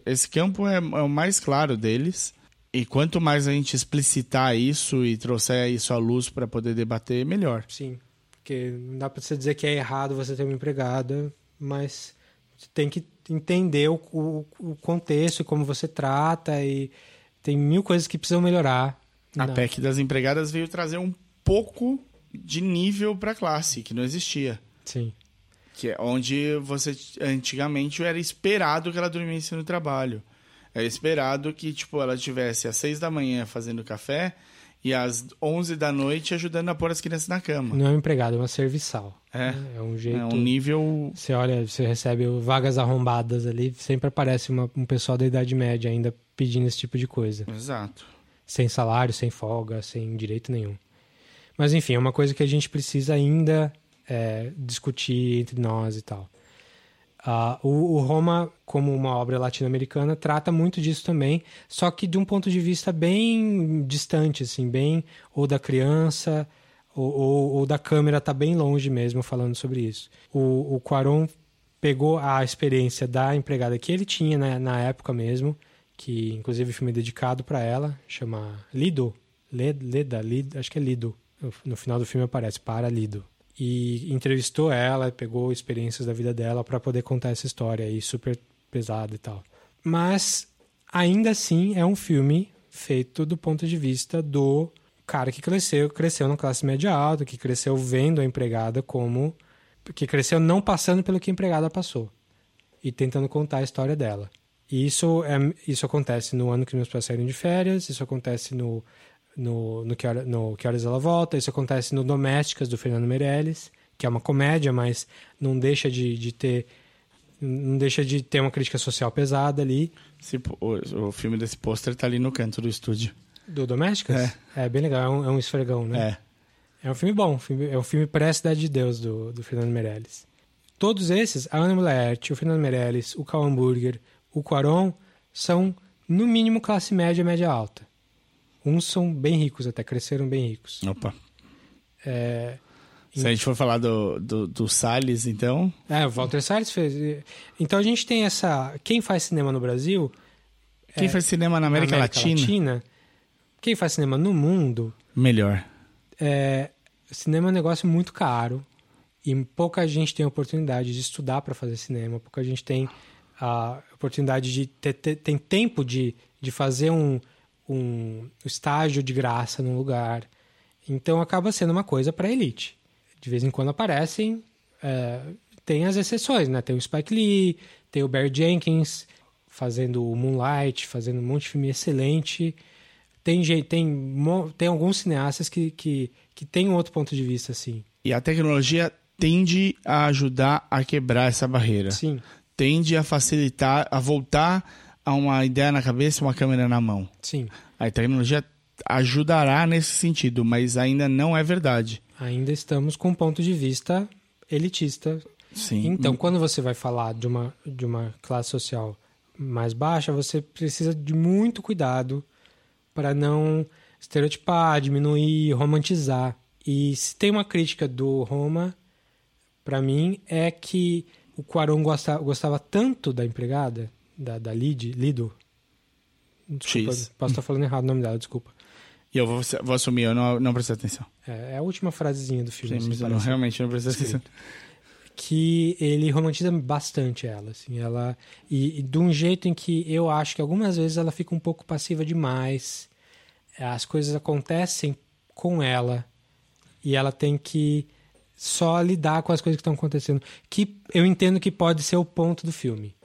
Esse campo é, é o mais claro deles. E quanto mais a gente explicitar isso e trouxer isso à luz para poder debater, melhor. sim porque não dá para você dizer que é errado você ter uma empregada mas tem que entender o, o, o contexto e como você trata e tem mil coisas que precisam melhorar A Na- PEC das empregadas veio trazer um pouco de nível para a classe, que não existia. sim Que é onde você antigamente era esperado que ela dormisse no trabalho. Era esperado que tipo ela tivesse às seis da manhã fazendo café e às onze da noite ajudando a pôr as crianças na cama. não é uma empregada é uma serviçal É. é um jeito É um nível Você olha, você recebe vagas arrombadas ali, sempre aparece uma- um pessoal da Idade Média ainda pedindo esse tipo de coisa. exato. Sem salário, sem folga, sem direito nenhum. Mas enfim, é uma coisa que a gente precisa ainda é, discutir entre nós e tal. Uh, o, o, Roma, como uma obra latino-americana, trata muito disso também, só que de um ponto de vista bem distante, assim, bem ou da criança ou, ou, ou da câmera tá bem longe mesmo falando sobre isso. O, o Quaron pegou a experiência da empregada que ele tinha né, na época mesmo, que inclusive o filme é dedicado para ela, chama Lido, Leda, Lido, acho que é Lido. No final do filme aparece para Lido e entrevistou ela, pegou experiências da vida dela para poder contar essa história aí super pesada e tal. Mas ainda assim é um filme feito do ponto de vista do cara que cresceu, cresceu na classe média alta, que cresceu vendo a empregada como que cresceu não passando pelo que a empregada passou e tentando contar a história dela. E isso é isso acontece no ano que meus pais saíram de férias, isso acontece no no, no, que, hora, no que Horas Ela Volta, isso acontece no Domésticas, do Fernando Meirelles, que é uma comédia, mas não deixa de, de ter não deixa de ter uma crítica social pesada ali. Esse, o, o filme desse pôster tá ali no canto do estúdio. Do Domésticas? É. É bem legal, é um, é um esfregão, né? É. É um filme bom, é um filme pré-Cidade de Deus do, do Fernando Meirelles. Todos esses, a Ana Mulaerte, o Fernando Meirelles, o Cal Hamburger, o Quaron, são no mínimo classe média, média alta. Uns são bem ricos, até cresceram bem ricos. Opa. É, Se a gente for falar do, do, do Salles, então. É, o Walter Salles fez. Então a gente tem essa. Quem faz cinema no Brasil. Quem é, faz cinema na América, na América Latina? Latina? Quem faz cinema no mundo. Melhor. É, cinema é um negócio muito caro. E pouca gente tem a oportunidade de estudar para fazer cinema. Pouca gente tem a oportunidade de ter, ter tem tempo de, de fazer um um estágio de graça num lugar. Então acaba sendo uma coisa para elite. De vez em quando aparecem, é, tem as exceções, né? Tem o Spike Lee, tem o Barry Jenkins fazendo o Moonlight, fazendo um monte de filme excelente. Tem, tem, tem alguns cineastas que, que, que têm um outro ponto de vista, assim. E a tecnologia tende a ajudar a quebrar essa barreira. Sim. Tende a facilitar, a voltar uma ideia na cabeça e uma câmera na mão. Sim. A tecnologia ajudará nesse sentido, mas ainda não é verdade. Ainda estamos com um ponto de vista elitista. Sim. Então, quando você vai falar de uma, de uma classe social mais baixa, você precisa de muito cuidado para não estereotipar, diminuir, romantizar. E se tem uma crítica do Roma, para mim, é que o Quaron gostava tanto da empregada da, da Lid, Lido. Desculpa, X. posso estar falando errado o nome dela, desculpa. E eu vou, vou assumir, eu não, não prestei atenção. É, é a última frasezinha do filme. Sim, assim, não, realmente não prestei atenção. Que ele romantiza bastante ela, assim, ela... E, e de um jeito em que eu acho que algumas vezes ela fica um pouco passiva demais. As coisas acontecem com ela e ela tem que só lidar com as coisas que estão acontecendo. Que eu entendo que pode ser o ponto do filme.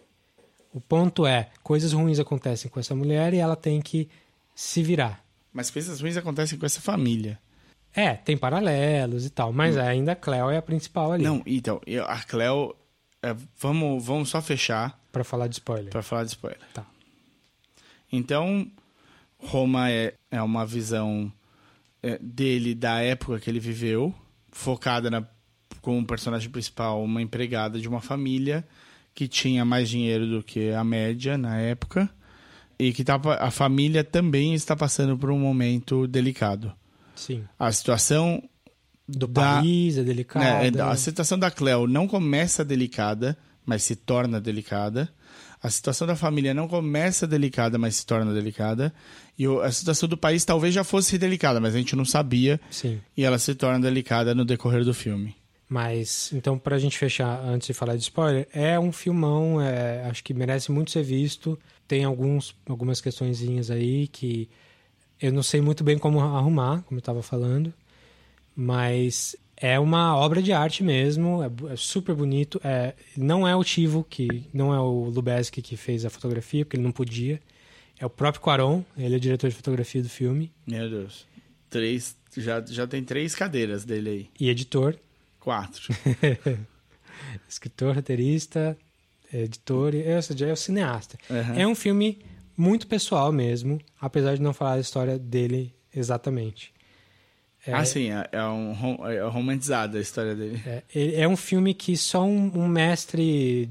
O ponto é, coisas ruins acontecem com essa mulher e ela tem que se virar. Mas coisas ruins acontecem com essa família. É, tem paralelos e tal, mas hum. ainda a Cleo é a principal ali. Não, então, a Cleo. É, vamos, vamos só fechar. Para falar de spoiler. Para falar de spoiler. Tá. Então, Roma é, é uma visão é, dele da época que ele viveu, focada na, como personagem principal, uma empregada de uma família que tinha mais dinheiro do que a média na época e que tava, a família também está passando por um momento delicado. Sim. A situação do da, país é delicada. Né, a situação da Cleo não começa delicada, mas se torna delicada. A situação da família não começa delicada, mas se torna delicada. E a situação do país talvez já fosse delicada, mas a gente não sabia. Sim. E ela se torna delicada no decorrer do filme. Mas, então, pra gente fechar, antes de falar de spoiler, é um filmão, é, acho que merece muito ser visto. Tem alguns, algumas questõezinhas aí que eu não sei muito bem como arrumar, como eu estava falando. Mas é uma obra de arte mesmo, é, é, super bonito. É, não é o Tivo, que não é o Lubeski que fez a fotografia, porque ele não podia. É o próprio Quaron, ele é o diretor de fotografia do filme. Meu Deus. Três, já, já tem três cadeiras dele aí. E editor. Quatro. Escritor, roteirista, editor, ou seja, é o cineasta. Uhum. É um filme muito pessoal mesmo, apesar de não falar a história dele exatamente. É, ah, sim, é, é um é romantizada a história dele. É, é um filme que só um, um mestre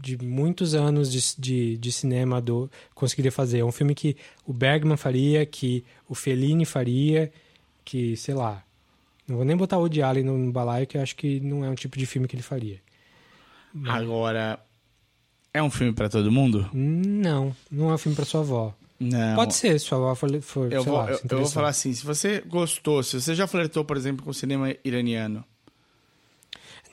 de muitos anos de, de, de cinema do, conseguiria fazer. É um filme que o Bergman faria, que o Fellini faria, que, sei lá... Não vou nem botar o Woody Allen no, no balaio, que eu acho que não é um tipo de filme que ele faria. Agora, é um filme pra todo mundo? Não, não é um filme pra sua avó. Não. Pode ser, se sua avó for, for Eu vou, lá, eu, eu vou falar assim, se você gostou, se você já flertou, por exemplo, com o cinema iraniano,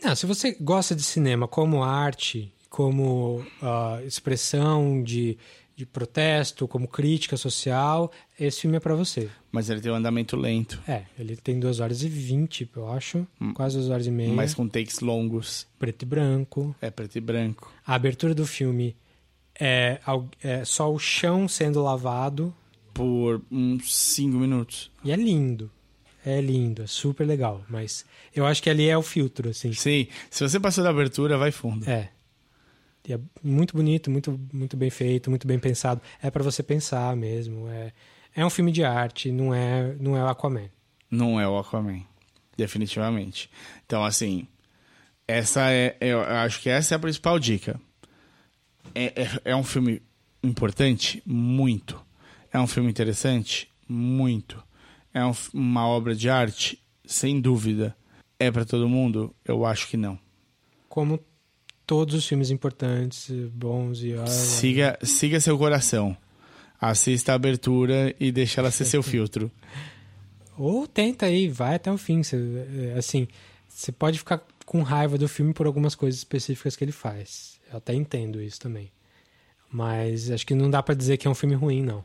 Não, se você gosta de cinema como arte, como ah, expressão de, de protesto, como crítica social, esse filme é pra você. mas ele tem um andamento lento, É, ele tem 2 horas e 20, eu acho, quase 2 horas e meia, mas com takes longos, preto e branco. é preto e branco. A abertura do filme é, é só o chão sendo lavado Por uns 5 minutos. e é lindo. É lindo, é super legal, mas eu acho que ali é o filtro, assim. Sim, se você passou da abertura, vai fundo. É. E é muito bonito, muito, muito bem feito, muito bem pensado. É pra você pensar mesmo. É, é um filme de arte, não é, não é o Aquaman. Não é o Aquaman, definitivamente. Então, assim, essa é, eu acho que essa é a principal dica. É, é, é um filme importante? Muito. É um filme interessante? Muito. É um uma obra de arte? Sem dúvida. É pra todo mundo? Eu acho que não. Como todos os filmes importantes, bons e... ah, Siga, siga seu coração. Assista a abertura e deixa ela ser seu filtro. Ou tenta aí, vai até o fim. Você, é, assim, você pode ficar com raiva do filme por algumas coisas específicas que ele faz. Eu até entendo isso também. Mas acho que não dá pra dizer que é um filme ruim, não.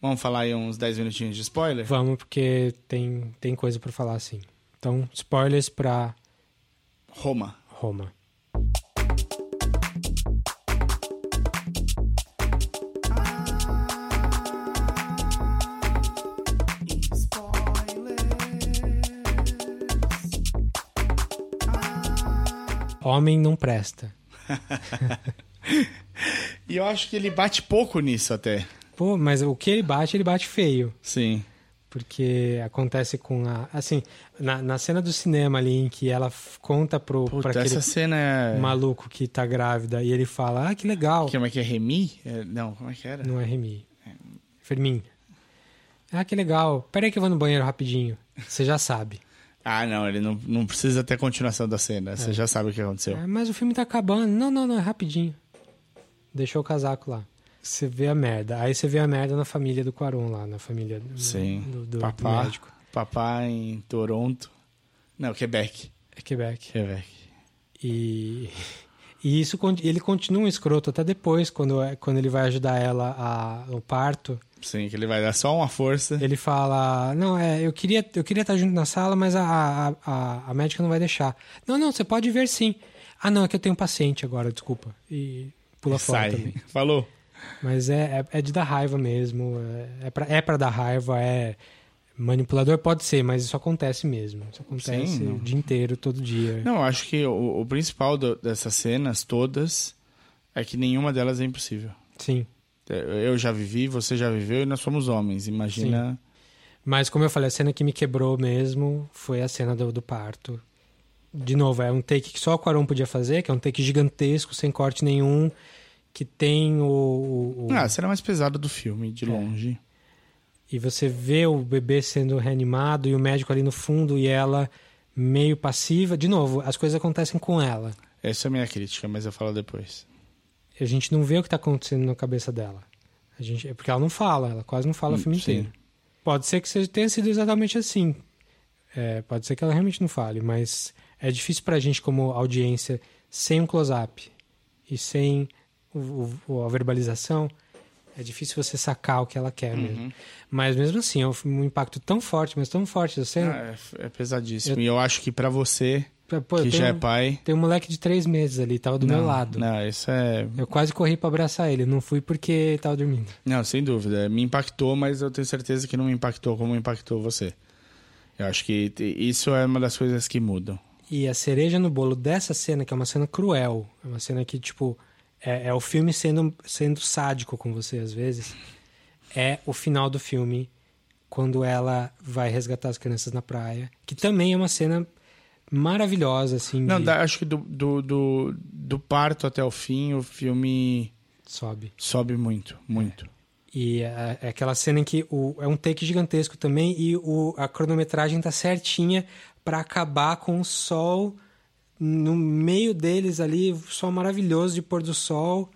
Vamos falar aí uns 10 minutinhos de spoiler? Vamos, porque tem, tem coisa pra falar, assim. Então, spoilers pra Roma. Roma. Homem não presta. E eu acho que ele bate pouco nisso até. Pô, mas o que ele bate, ele bate feio. Sim. Porque acontece com a. Assim, na, na cena do cinema ali em que ela conta pro, pra Puta, aquele essa cena é. maluco que tá grávida e ele fala: Ah, que legal. Como é que é? Remy? É, Não, como é que era? Não é Remy. Fermin. Ah, que legal. Pera aí que eu vou no banheiro rapidinho. Você já sabe. Ah, não, ele não, não precisa ter continuação da cena. É. Você já sabe o que aconteceu. Ah, mas o filme tá acabando. Não, não, não, é rapidinho. Deixou o casaco lá. Você vê a merda. Aí você vê a merda na família do Quaron lá, na família do, Sim. do, do, do Papá. médico. Papá em Toronto. Não, Quebec. É Quebec. Quebec. E, e isso ele continua um escroto até depois, quando, é- quando ele vai ajudar ela a, no parto. Sim, que ele vai dar só uma força. Ele fala: Não, é, eu queria eu queria estar junto na sala, mas a, a, a, médica não vai deixar. Não, não, você pode ver sim. Ah, não, é que eu tenho um paciente agora, desculpa. E pula fora Sai. também. Falou. Mas é, é, é de dar raiva mesmo. É, é, pra, é pra dar raiva, é. Manipulador pode ser, mas isso acontece mesmo. Isso acontece Sim, o dia inteiro, todo dia. Não, eu acho que o, o principal do- dessas cenas todas é que nenhuma delas é impossível. Sim. Eu já vivi, você já viveu e nós somos homens. Imagina. Mas como eu falei, a cena que me quebrou mesmo foi a cena do, do parto. De novo, é um take que só o Quaron podia fazer, que é um take gigantesco, sem corte nenhum, que tem o... o- o- Ah, a cena mais pesada do filme, de É. longe. E você vê o bebê sendo reanimado e o médico ali no fundo e ela meio passiva. De novo, as coisas acontecem com ela. Essa é a minha crítica, mas eu falo depois. A gente não vê o que está acontecendo na cabeça dela. A gente, é porque ela não fala, ela quase não fala o Hum, filme sim. inteiro. Pode ser que seja, tenha sido exatamente assim. É, pode ser que ela realmente não fale, mas é difícil pra gente, como audiência, sem um close-up e sem o- o- a verbalização, é difícil você sacar o que ela quer mesmo. Uhum. Mas mesmo assim, é um, impacto tão forte, mas tão forte. Você, Ah, é, é pesadíssimo. E eu acho que pra você, pô, que tenho, já é pai. tem um moleque de três meses ali, tava do não, meu lado. Não, isso é. Eu quase corri pra abraçar ele, não fui porque tava dormindo. Não, sem dúvida. Me impactou, mas eu tenho certeza que não me impactou como impactou você. Eu acho que isso é uma das coisas que mudam. E a cereja no bolo dessa cena, que é uma cena cruel, é uma cena que, tipo, é, é o filme sendo, sendo sádico com você às vezes, é o final do filme quando ela vai resgatar as crianças na praia, que também é uma cena maravilhosa, assim. Não, de- acho que do, do, do, do parto até o fim, o filme Sobe. sobe muito, muito. E é, é aquela cena em que o, é um take gigantesco também e o, a cronometragem tá certinha para acabar com o sol no meio deles ali, sol maravilhoso de pôr do sol.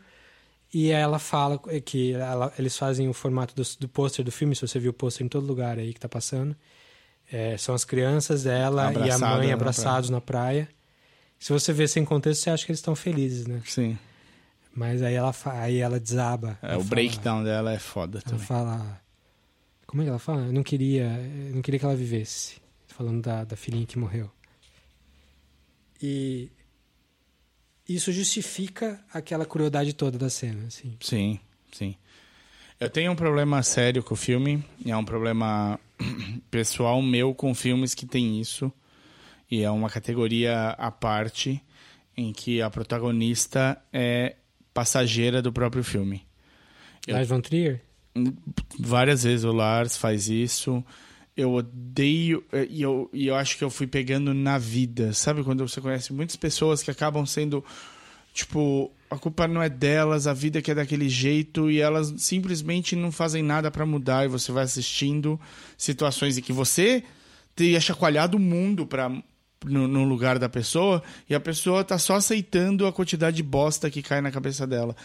E ela fala que ela- eles fazem o formato do, do pôster do filme, se você viu o pôster em todo lugar aí que tá passando. É, são as crianças, ela e a Abraçada mãe na abraçados na praia. Se você vê sem contexto, você acha que eles estão felizes, né? Sim. Mas aí ela, aí ela desaba. É, Ela o fala- breakdown dela é foda ela também. fala. Como é que ela fala? Eu não queria, eu não queria que ela vivesse. Falando da, da filhinha que morreu. E isso justifica aquela crueldade toda da cena, assim. Sim, sim. Eu tenho um problema sério com o filme, e é um problema pessoal meu com filmes que tem isso. E é uma categoria à parte em que a protagonista é passageira do próprio filme. Eu- Lars von Trier? Várias vezes o Lars faz isso. Eu odeio. eh, E eu, e eu acho que eu fui pegando na vida. Sabe quando você conhece muitas pessoas que acabam sendo. Tipo, a culpa não é delas, a vida que é daquele jeito e elas simplesmente não fazem nada pra mudar. E você vai assistindo situações em que você teria chacoalhado o mundo pra, no, no lugar da pessoa e a pessoa tá só aceitando a quantidade de bosta que cai na cabeça dela.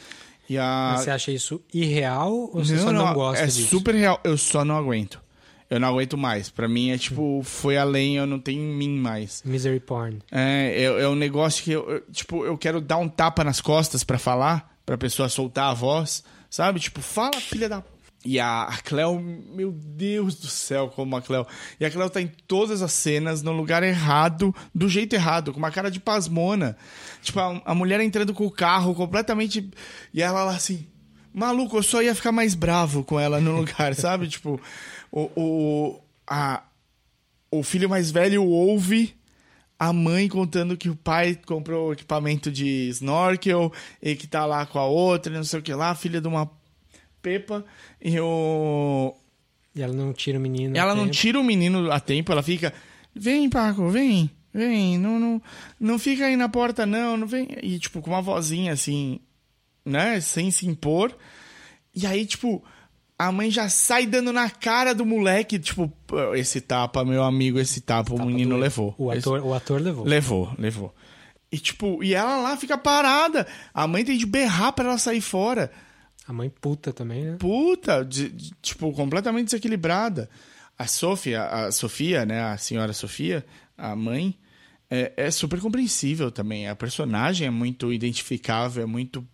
E a, Mas você acha isso irreal ou você só não, gosta é disso? super real. Eu só não aguento. Eu não aguento mais. Pra mim é tipo, foi além, eu não tenho em mim mais. Misery porn. É, é, é um negócio que eu, eu, tipo, eu quero dar um tapa nas costas pra falar, pra pessoa soltar a voz, sabe? Tipo, fala, filha da. E a, a Cleo, meu Deus do céu, como a Cleo. E a Cleo tá em todas as cenas, no lugar errado, do jeito errado, com uma cara de pasmona. Tipo, a, a mulher entrando com o carro completamente. E ela lá assim. Maluco, eu só ia ficar mais bravo com ela no lugar, sabe? Tipo, o, o, a, o filho mais velho ouve a mãe contando que o pai comprou equipamento de snorkel e que tá lá com a outra, não sei o que lá, filha de uma pepa. E o. E ela não tira o menino. Ela a não tempo. tira o menino a tempo, ela fica. Vem, Paco, vem, vem, não, não, não fica aí na porta, não, não vem. E, tipo, com uma vozinha assim, né, sem se impor. E aí, tipo, a mãe já sai dando na cara do moleque, tipo, "Pô, esse tapa, meu amigo, esse tapa, o Tapa menino levou. O Esse- ator, o ator levou. Levou, levou. E tipo, e ela lá fica parada. A mãe tem de berrar pra ela sair fora. A mãe puta também, né? Puta, de- de- tipo, completamente desequilibrada. A Sofia, a Sofia, né, a senhora Sofia, a mãe, é, é super compreensível também. A personagem é muito identificável, é muito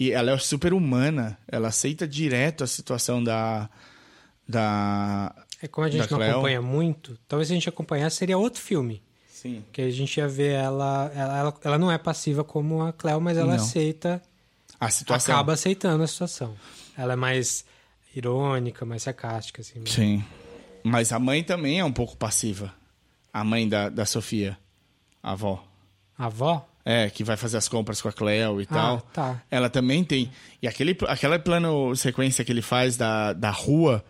e ela é super humana. Ela aceita direto a situação da da É como a gente não Cleo. acompanha muito, talvez se a gente acompanhasse seria outro filme. Sim. Que a gente ia ver ela, ela, ela, ela não é passiva como a Cleo, mas ela Não. aceita, A situação. acaba aceitando a situação. Ela é mais irônica, mais sarcástica, assim. Sim. Mas a mãe também é um pouco passiva. A mãe da, da Sofia, a avó. A avó? É, que vai fazer as compras com a Cleo e tal. Ah, tá. Ela também tem. E aquele, aquela plano sequência que ele faz da, da rua,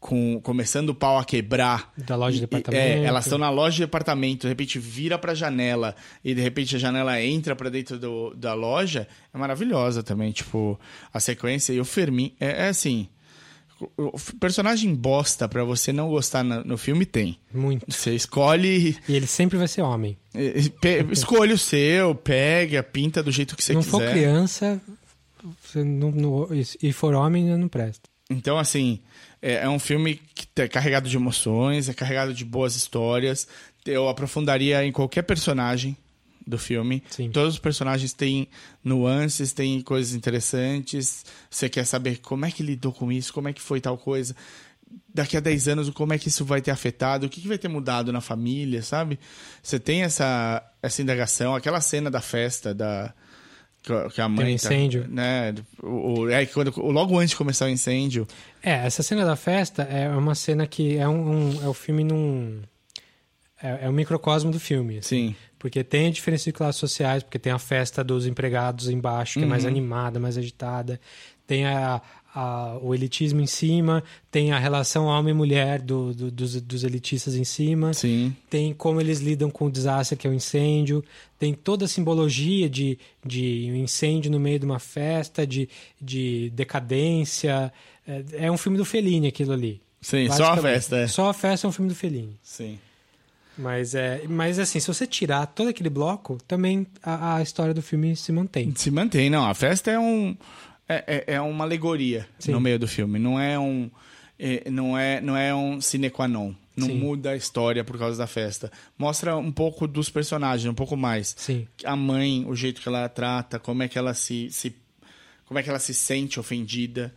com começando o pau a quebrar. Da loja de e- departamento. É, elas estão na loja de departamento, de repente vira pra janela e de repente a janela entra pra dentro do, da loja. É maravilhosa também, tipo, a sequência. E o Fermin, é, é assim. Personagem bosta pra você não gostar na- no filme tem. Muito. Você escolhe. E ele sempre vai ser homem. Escolhe o seu, pega, pinta do jeito que você Se não quiser. for criança não, não- e for homem, não presta. Então, assim, é, é um filme que é carregado de emoções, é carregado de boas histórias. Eu aprofundaria em qualquer personagem do filme. Sim. Todos os personagens têm nuances, têm coisas interessantes. Você quer saber como é que lidou com isso, como é que foi tal coisa. Daqui a 10 anos, como é que isso vai ter afetado, o que, que vai ter mudado na família, sabe? Você tem essa, essa indagação, aquela cena da festa da. Que a- mãe. um incêndio. Tá, né? O, o- é, quando, logo antes de começar o incêndio. É, essa cena da festa é uma cena que é um, um- é o filme num é, é um microcosmo do filme, assim. Sim. Porque tem diferença de classes sociais, porque tem a festa dos empregados embaixo que é mais Uhum. animada, mais agitada, tem a, a- o elitismo em cima, tem a relação homem e mulher do, do- dos, dos elitistas em cima, Sim. tem como eles lidam com o desastre que é o incêndio, tem toda a simbologia de, de um incêndio no meio de uma festa, de, de decadência. É, é um filme do Fellini aquilo ali. Sim, só a festa, é. Só a festa é um filme do Fellini. Sim. Mas, é, mas assim, se você tirar todo aquele bloco, também a, a história do filme se mantém. Se mantém, não. A festa é um. É, é- é uma alegoria Sim. no meio do filme. Não é um. é- não, é, não é um sine qua non. Não Sim. muda a história por causa da festa. Mostra um pouco dos personagens, um pouco mais. Sim. A mãe, o jeito que ela trata, como é que ela se, se como é que ela se sente ofendida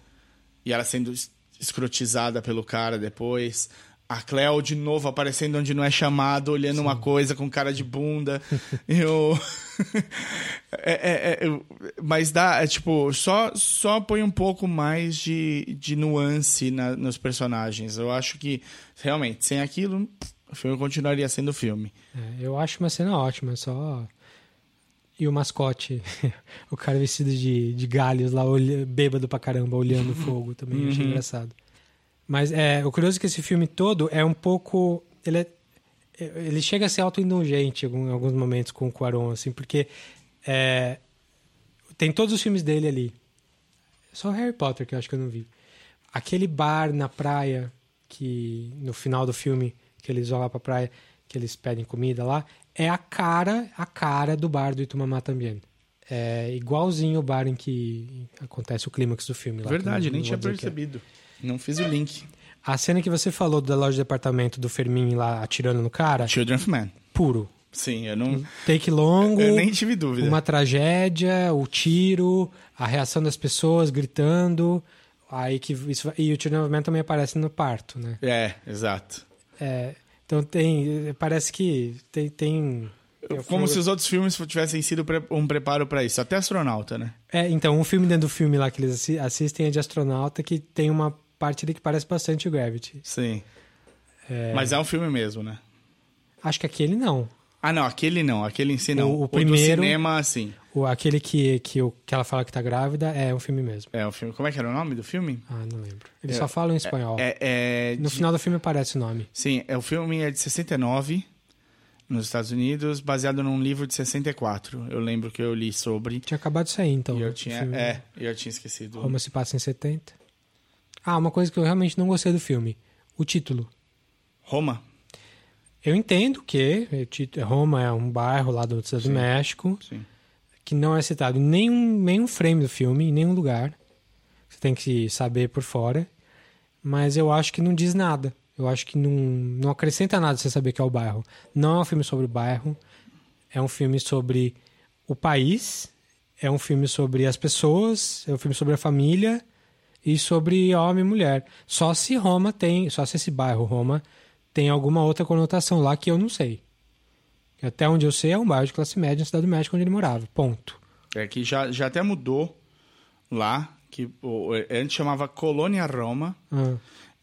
e ela sendo es- escrotizada pelo cara depois. A Cleo de novo aparecendo onde não é chamado, olhando uma coisa com cara de bunda. Eu... é, é- é- Mas dá, é tipo, só, só põe um pouco mais de, de nuance na- nos personagens. Eu acho que, realmente, sem aquilo, o filme continuaria sendo filme. É, eu acho uma cena ótima, só. E o mascote, o cara vestido de, de galhos lá, olha, bêbado pra caramba, olhando o fogo também, eu achei Uhum. engraçado. Mas é, o curioso é que esse filme todo é um pouco. Ele, é- ele chega a ser autoindulgente em alguns momentos com o Quaron, assim, porque é, tem todos os filmes dele ali. Só o Harry Potter que eu acho que eu não vi. Aquele bar na praia, que no final do filme, que eles vão lá pra praia, que eles pedem comida lá, é a cara, a cara do bar do Itumamá também. É igualzinho o bar em que acontece o clímax do filme. Lá, Verdade, eu nem tinha dizer que é. Não fiz o link. A cena que você falou da loja de departamento do Fermin lá atirando no cara, Children of Man. puro. Sim, eu não. Take longo, Eu nem tive dúvida. uma tragédia, o tiro, a reação das pessoas gritando. Aí que isso, e o Children of Man também aparece no parto, né? É, exato. É, então tem. Parece que tem. tem Como se os outros filmes tivessem sido um preparo pra isso. Até astronauta, né? É, então, um filme dentro do filme lá que eles assi- assistem é de astronauta que tem uma parte ali que parece bastante o Gravity. Sim. É, Mas é um filme mesmo, né? Acho que aquele não. Ah, não, aquele não. Aquele em si não. O- o primeiro- cinema, sim. O, aquele que, que, o- que ela fala que tá grávida é um filme mesmo. É o filme. Como é que era o nome do filme? Ah, não lembro. Eles É, só falam em espanhol. É, é no de- final do filme aparece o nome. Sim, é, o filme é de 69, nos Estados Unidos, baseado num livro de 64. Eu lembro que eu li sobre. Tinha acabado de sair, então. e eu o tinha. filme. É, eu tinha esquecido. Roma se passa em 70. Ah, uma coisa que eu realmente não gostei do filme. O título. Roma? Eu entendo que o título- Roma é um bairro lá do Estado do. México, Sim. que não é citado em nenhum, nenhum frame do filme, em nenhum lugar. Você tem que saber por fora. Mas eu acho que não diz nada. Eu acho que não, não acrescenta nada você saber que é o bairro. Não é um filme sobre o bairro. É um filme sobre o país. É um filme sobre as pessoas. É um filme sobre a família. E sobre homem e mulher. Só se Roma tem. Só se esse bairro, Roma, tem alguma outra conotação lá que eu não sei. Até onde eu sei é um bairro de classe média na Cidade do México onde ele morava. Ponto. É que já, já até mudou lá, que antes chamava Colônia Roma, Ah,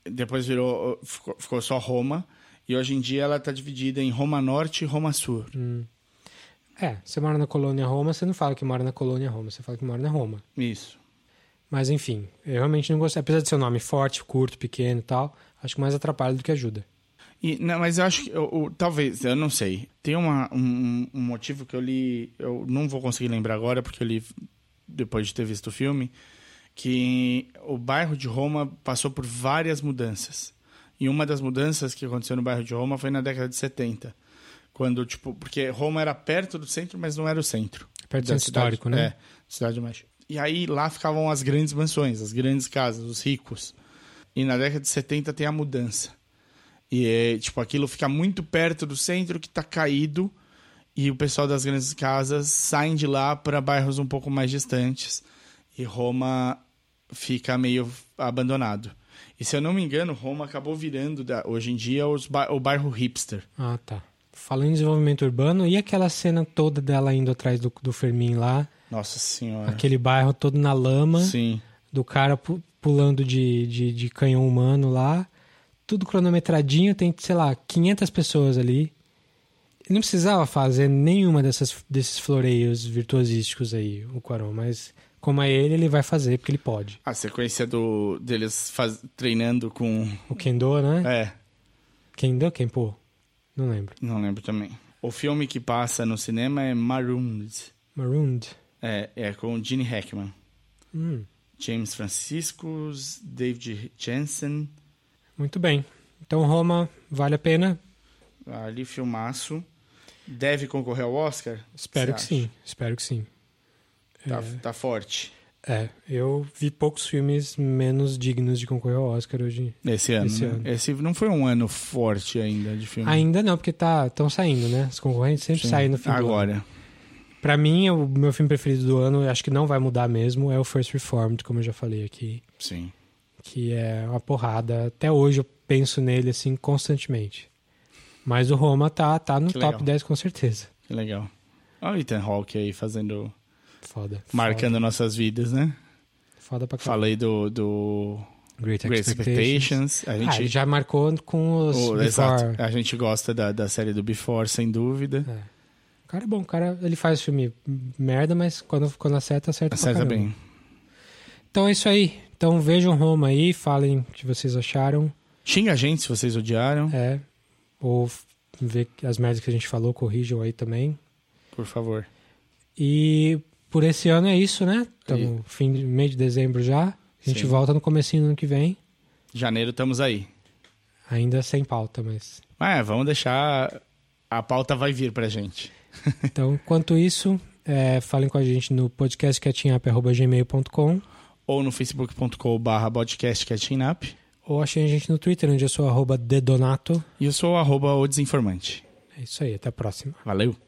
depois virou, ficou, ficou só Roma, e hoje em dia ela está dividida em Roma Norte e Roma Sul. É, você mora na colônia Roma, você não fala que mora na colônia Roma, você fala que mora na Roma. Isso. Mas enfim, eu realmente não gostei. Apesar de ser um nome forte, curto, pequeno e tal, acho que mais atrapalha do que ajuda. E, não, mas eu acho que, eu- eu- talvez, eu não sei. Tem uma, um, um motivo que eu li, eu não vou conseguir lembrar agora, porque eu li depois de ter visto o filme, que o bairro de Roma passou por várias mudanças. E uma das mudanças que aconteceu no bairro de Roma foi na década de 70. Quando, tipo, porque Roma era perto do centro, mas não era o centro. Perto do centro histórico, né? É, cidade do México. E aí lá ficavam as grandes mansões, as grandes casas, os ricos. E na década de 70 tem a mudança. E é, tipo, aquilo fica muito perto do centro que tá caído e o pessoal das grandes casas saem de lá para bairros um pouco mais distantes e Roma fica meio abandonado. E se eu não me engano, Roma acabou virando da- hoje em dia ba- o bairro hipster. Ah, tá. Falando em desenvolvimento urbano, e aquela cena toda dela indo atrás do, do Fermin lá? Nossa senhora. Aquele bairro todo na lama, Sim. do cara pu- pulando de, de, de canhão humano lá. Tudo cronometradinho, tem, sei lá, 500 pessoas ali. Ele não precisava fazer nenhuma dessas, desses floreios virtuosísticos aí, o Quaron, mas como é ele, ele vai fazer porque ele pode. A sequência do, deles faz, treinando com. O Kendo, né? É, Kendo, Kenpo? Não lembro. não lembro também. O filme que passa no cinema é Marooned. Marooned. É, é com Gene Hackman. Hum, James Franciscus, David Jensen. muito bem. Então, Roma, vale a pena? Ali, filmaço. Deve concorrer ao Oscar? Espero que Você sim. Espero que sim. Tá, tá forte. É, eu vi poucos filmes menos dignos de concorrer ao Oscar hoje. Esse ano, Esse né? ano. Esse não foi um ano forte ainda de filme. Ainda não, porque tá estão saindo, né? Os concorrentes sempre Sim. saem no fim do ano. Pra mim, o meu filme preferido do ano, eu acho que não vai mudar mesmo, é o First Reformed, como eu já falei aqui. Sim. Que é uma porrada. Até hoje eu penso nele, assim, constantemente. Mas o Roma tá, tá no Que top legal. 10 com certeza. Que legal. Olha o Ethan Hawke aí fazendo. Foda. Marcando nossas vidas, né? Foda, foda pra caralho. Falei do, do Great, Great Expectations. Expectations. A Ah, gente, ele já marcou com os o- Before. exato. A gente gosta da, da série do Before, sem dúvida. É. O cara é bom, o cara ele faz filme merda, mas quando, quando acerta, acerta, Acerta bem. Então é isso aí. Então vejam Roma aí, falem o que vocês acharam. Xinga a gente se vocês odiaram, É. Ou ver as merdas que a gente falou, corrijam aí também. por favor. E por esse ano é isso, né? Estamos fim de meio de dezembro já. A gente Sim. volta no comecinho do ano que vem. Janeiro estamos aí. Ainda sem pauta, mas. É, vamos deixar. A pauta vai vir pra gente. Então, enquanto isso, é, falem com a gente no podcastcatchingup.gmail.com Ou no facebook.com.br podcast catchingup. ou achem a gente no Twitter, onde eu sou arroba dedonato. E eu sou arroba o desinformante. É isso aí, até a próxima. Valeu!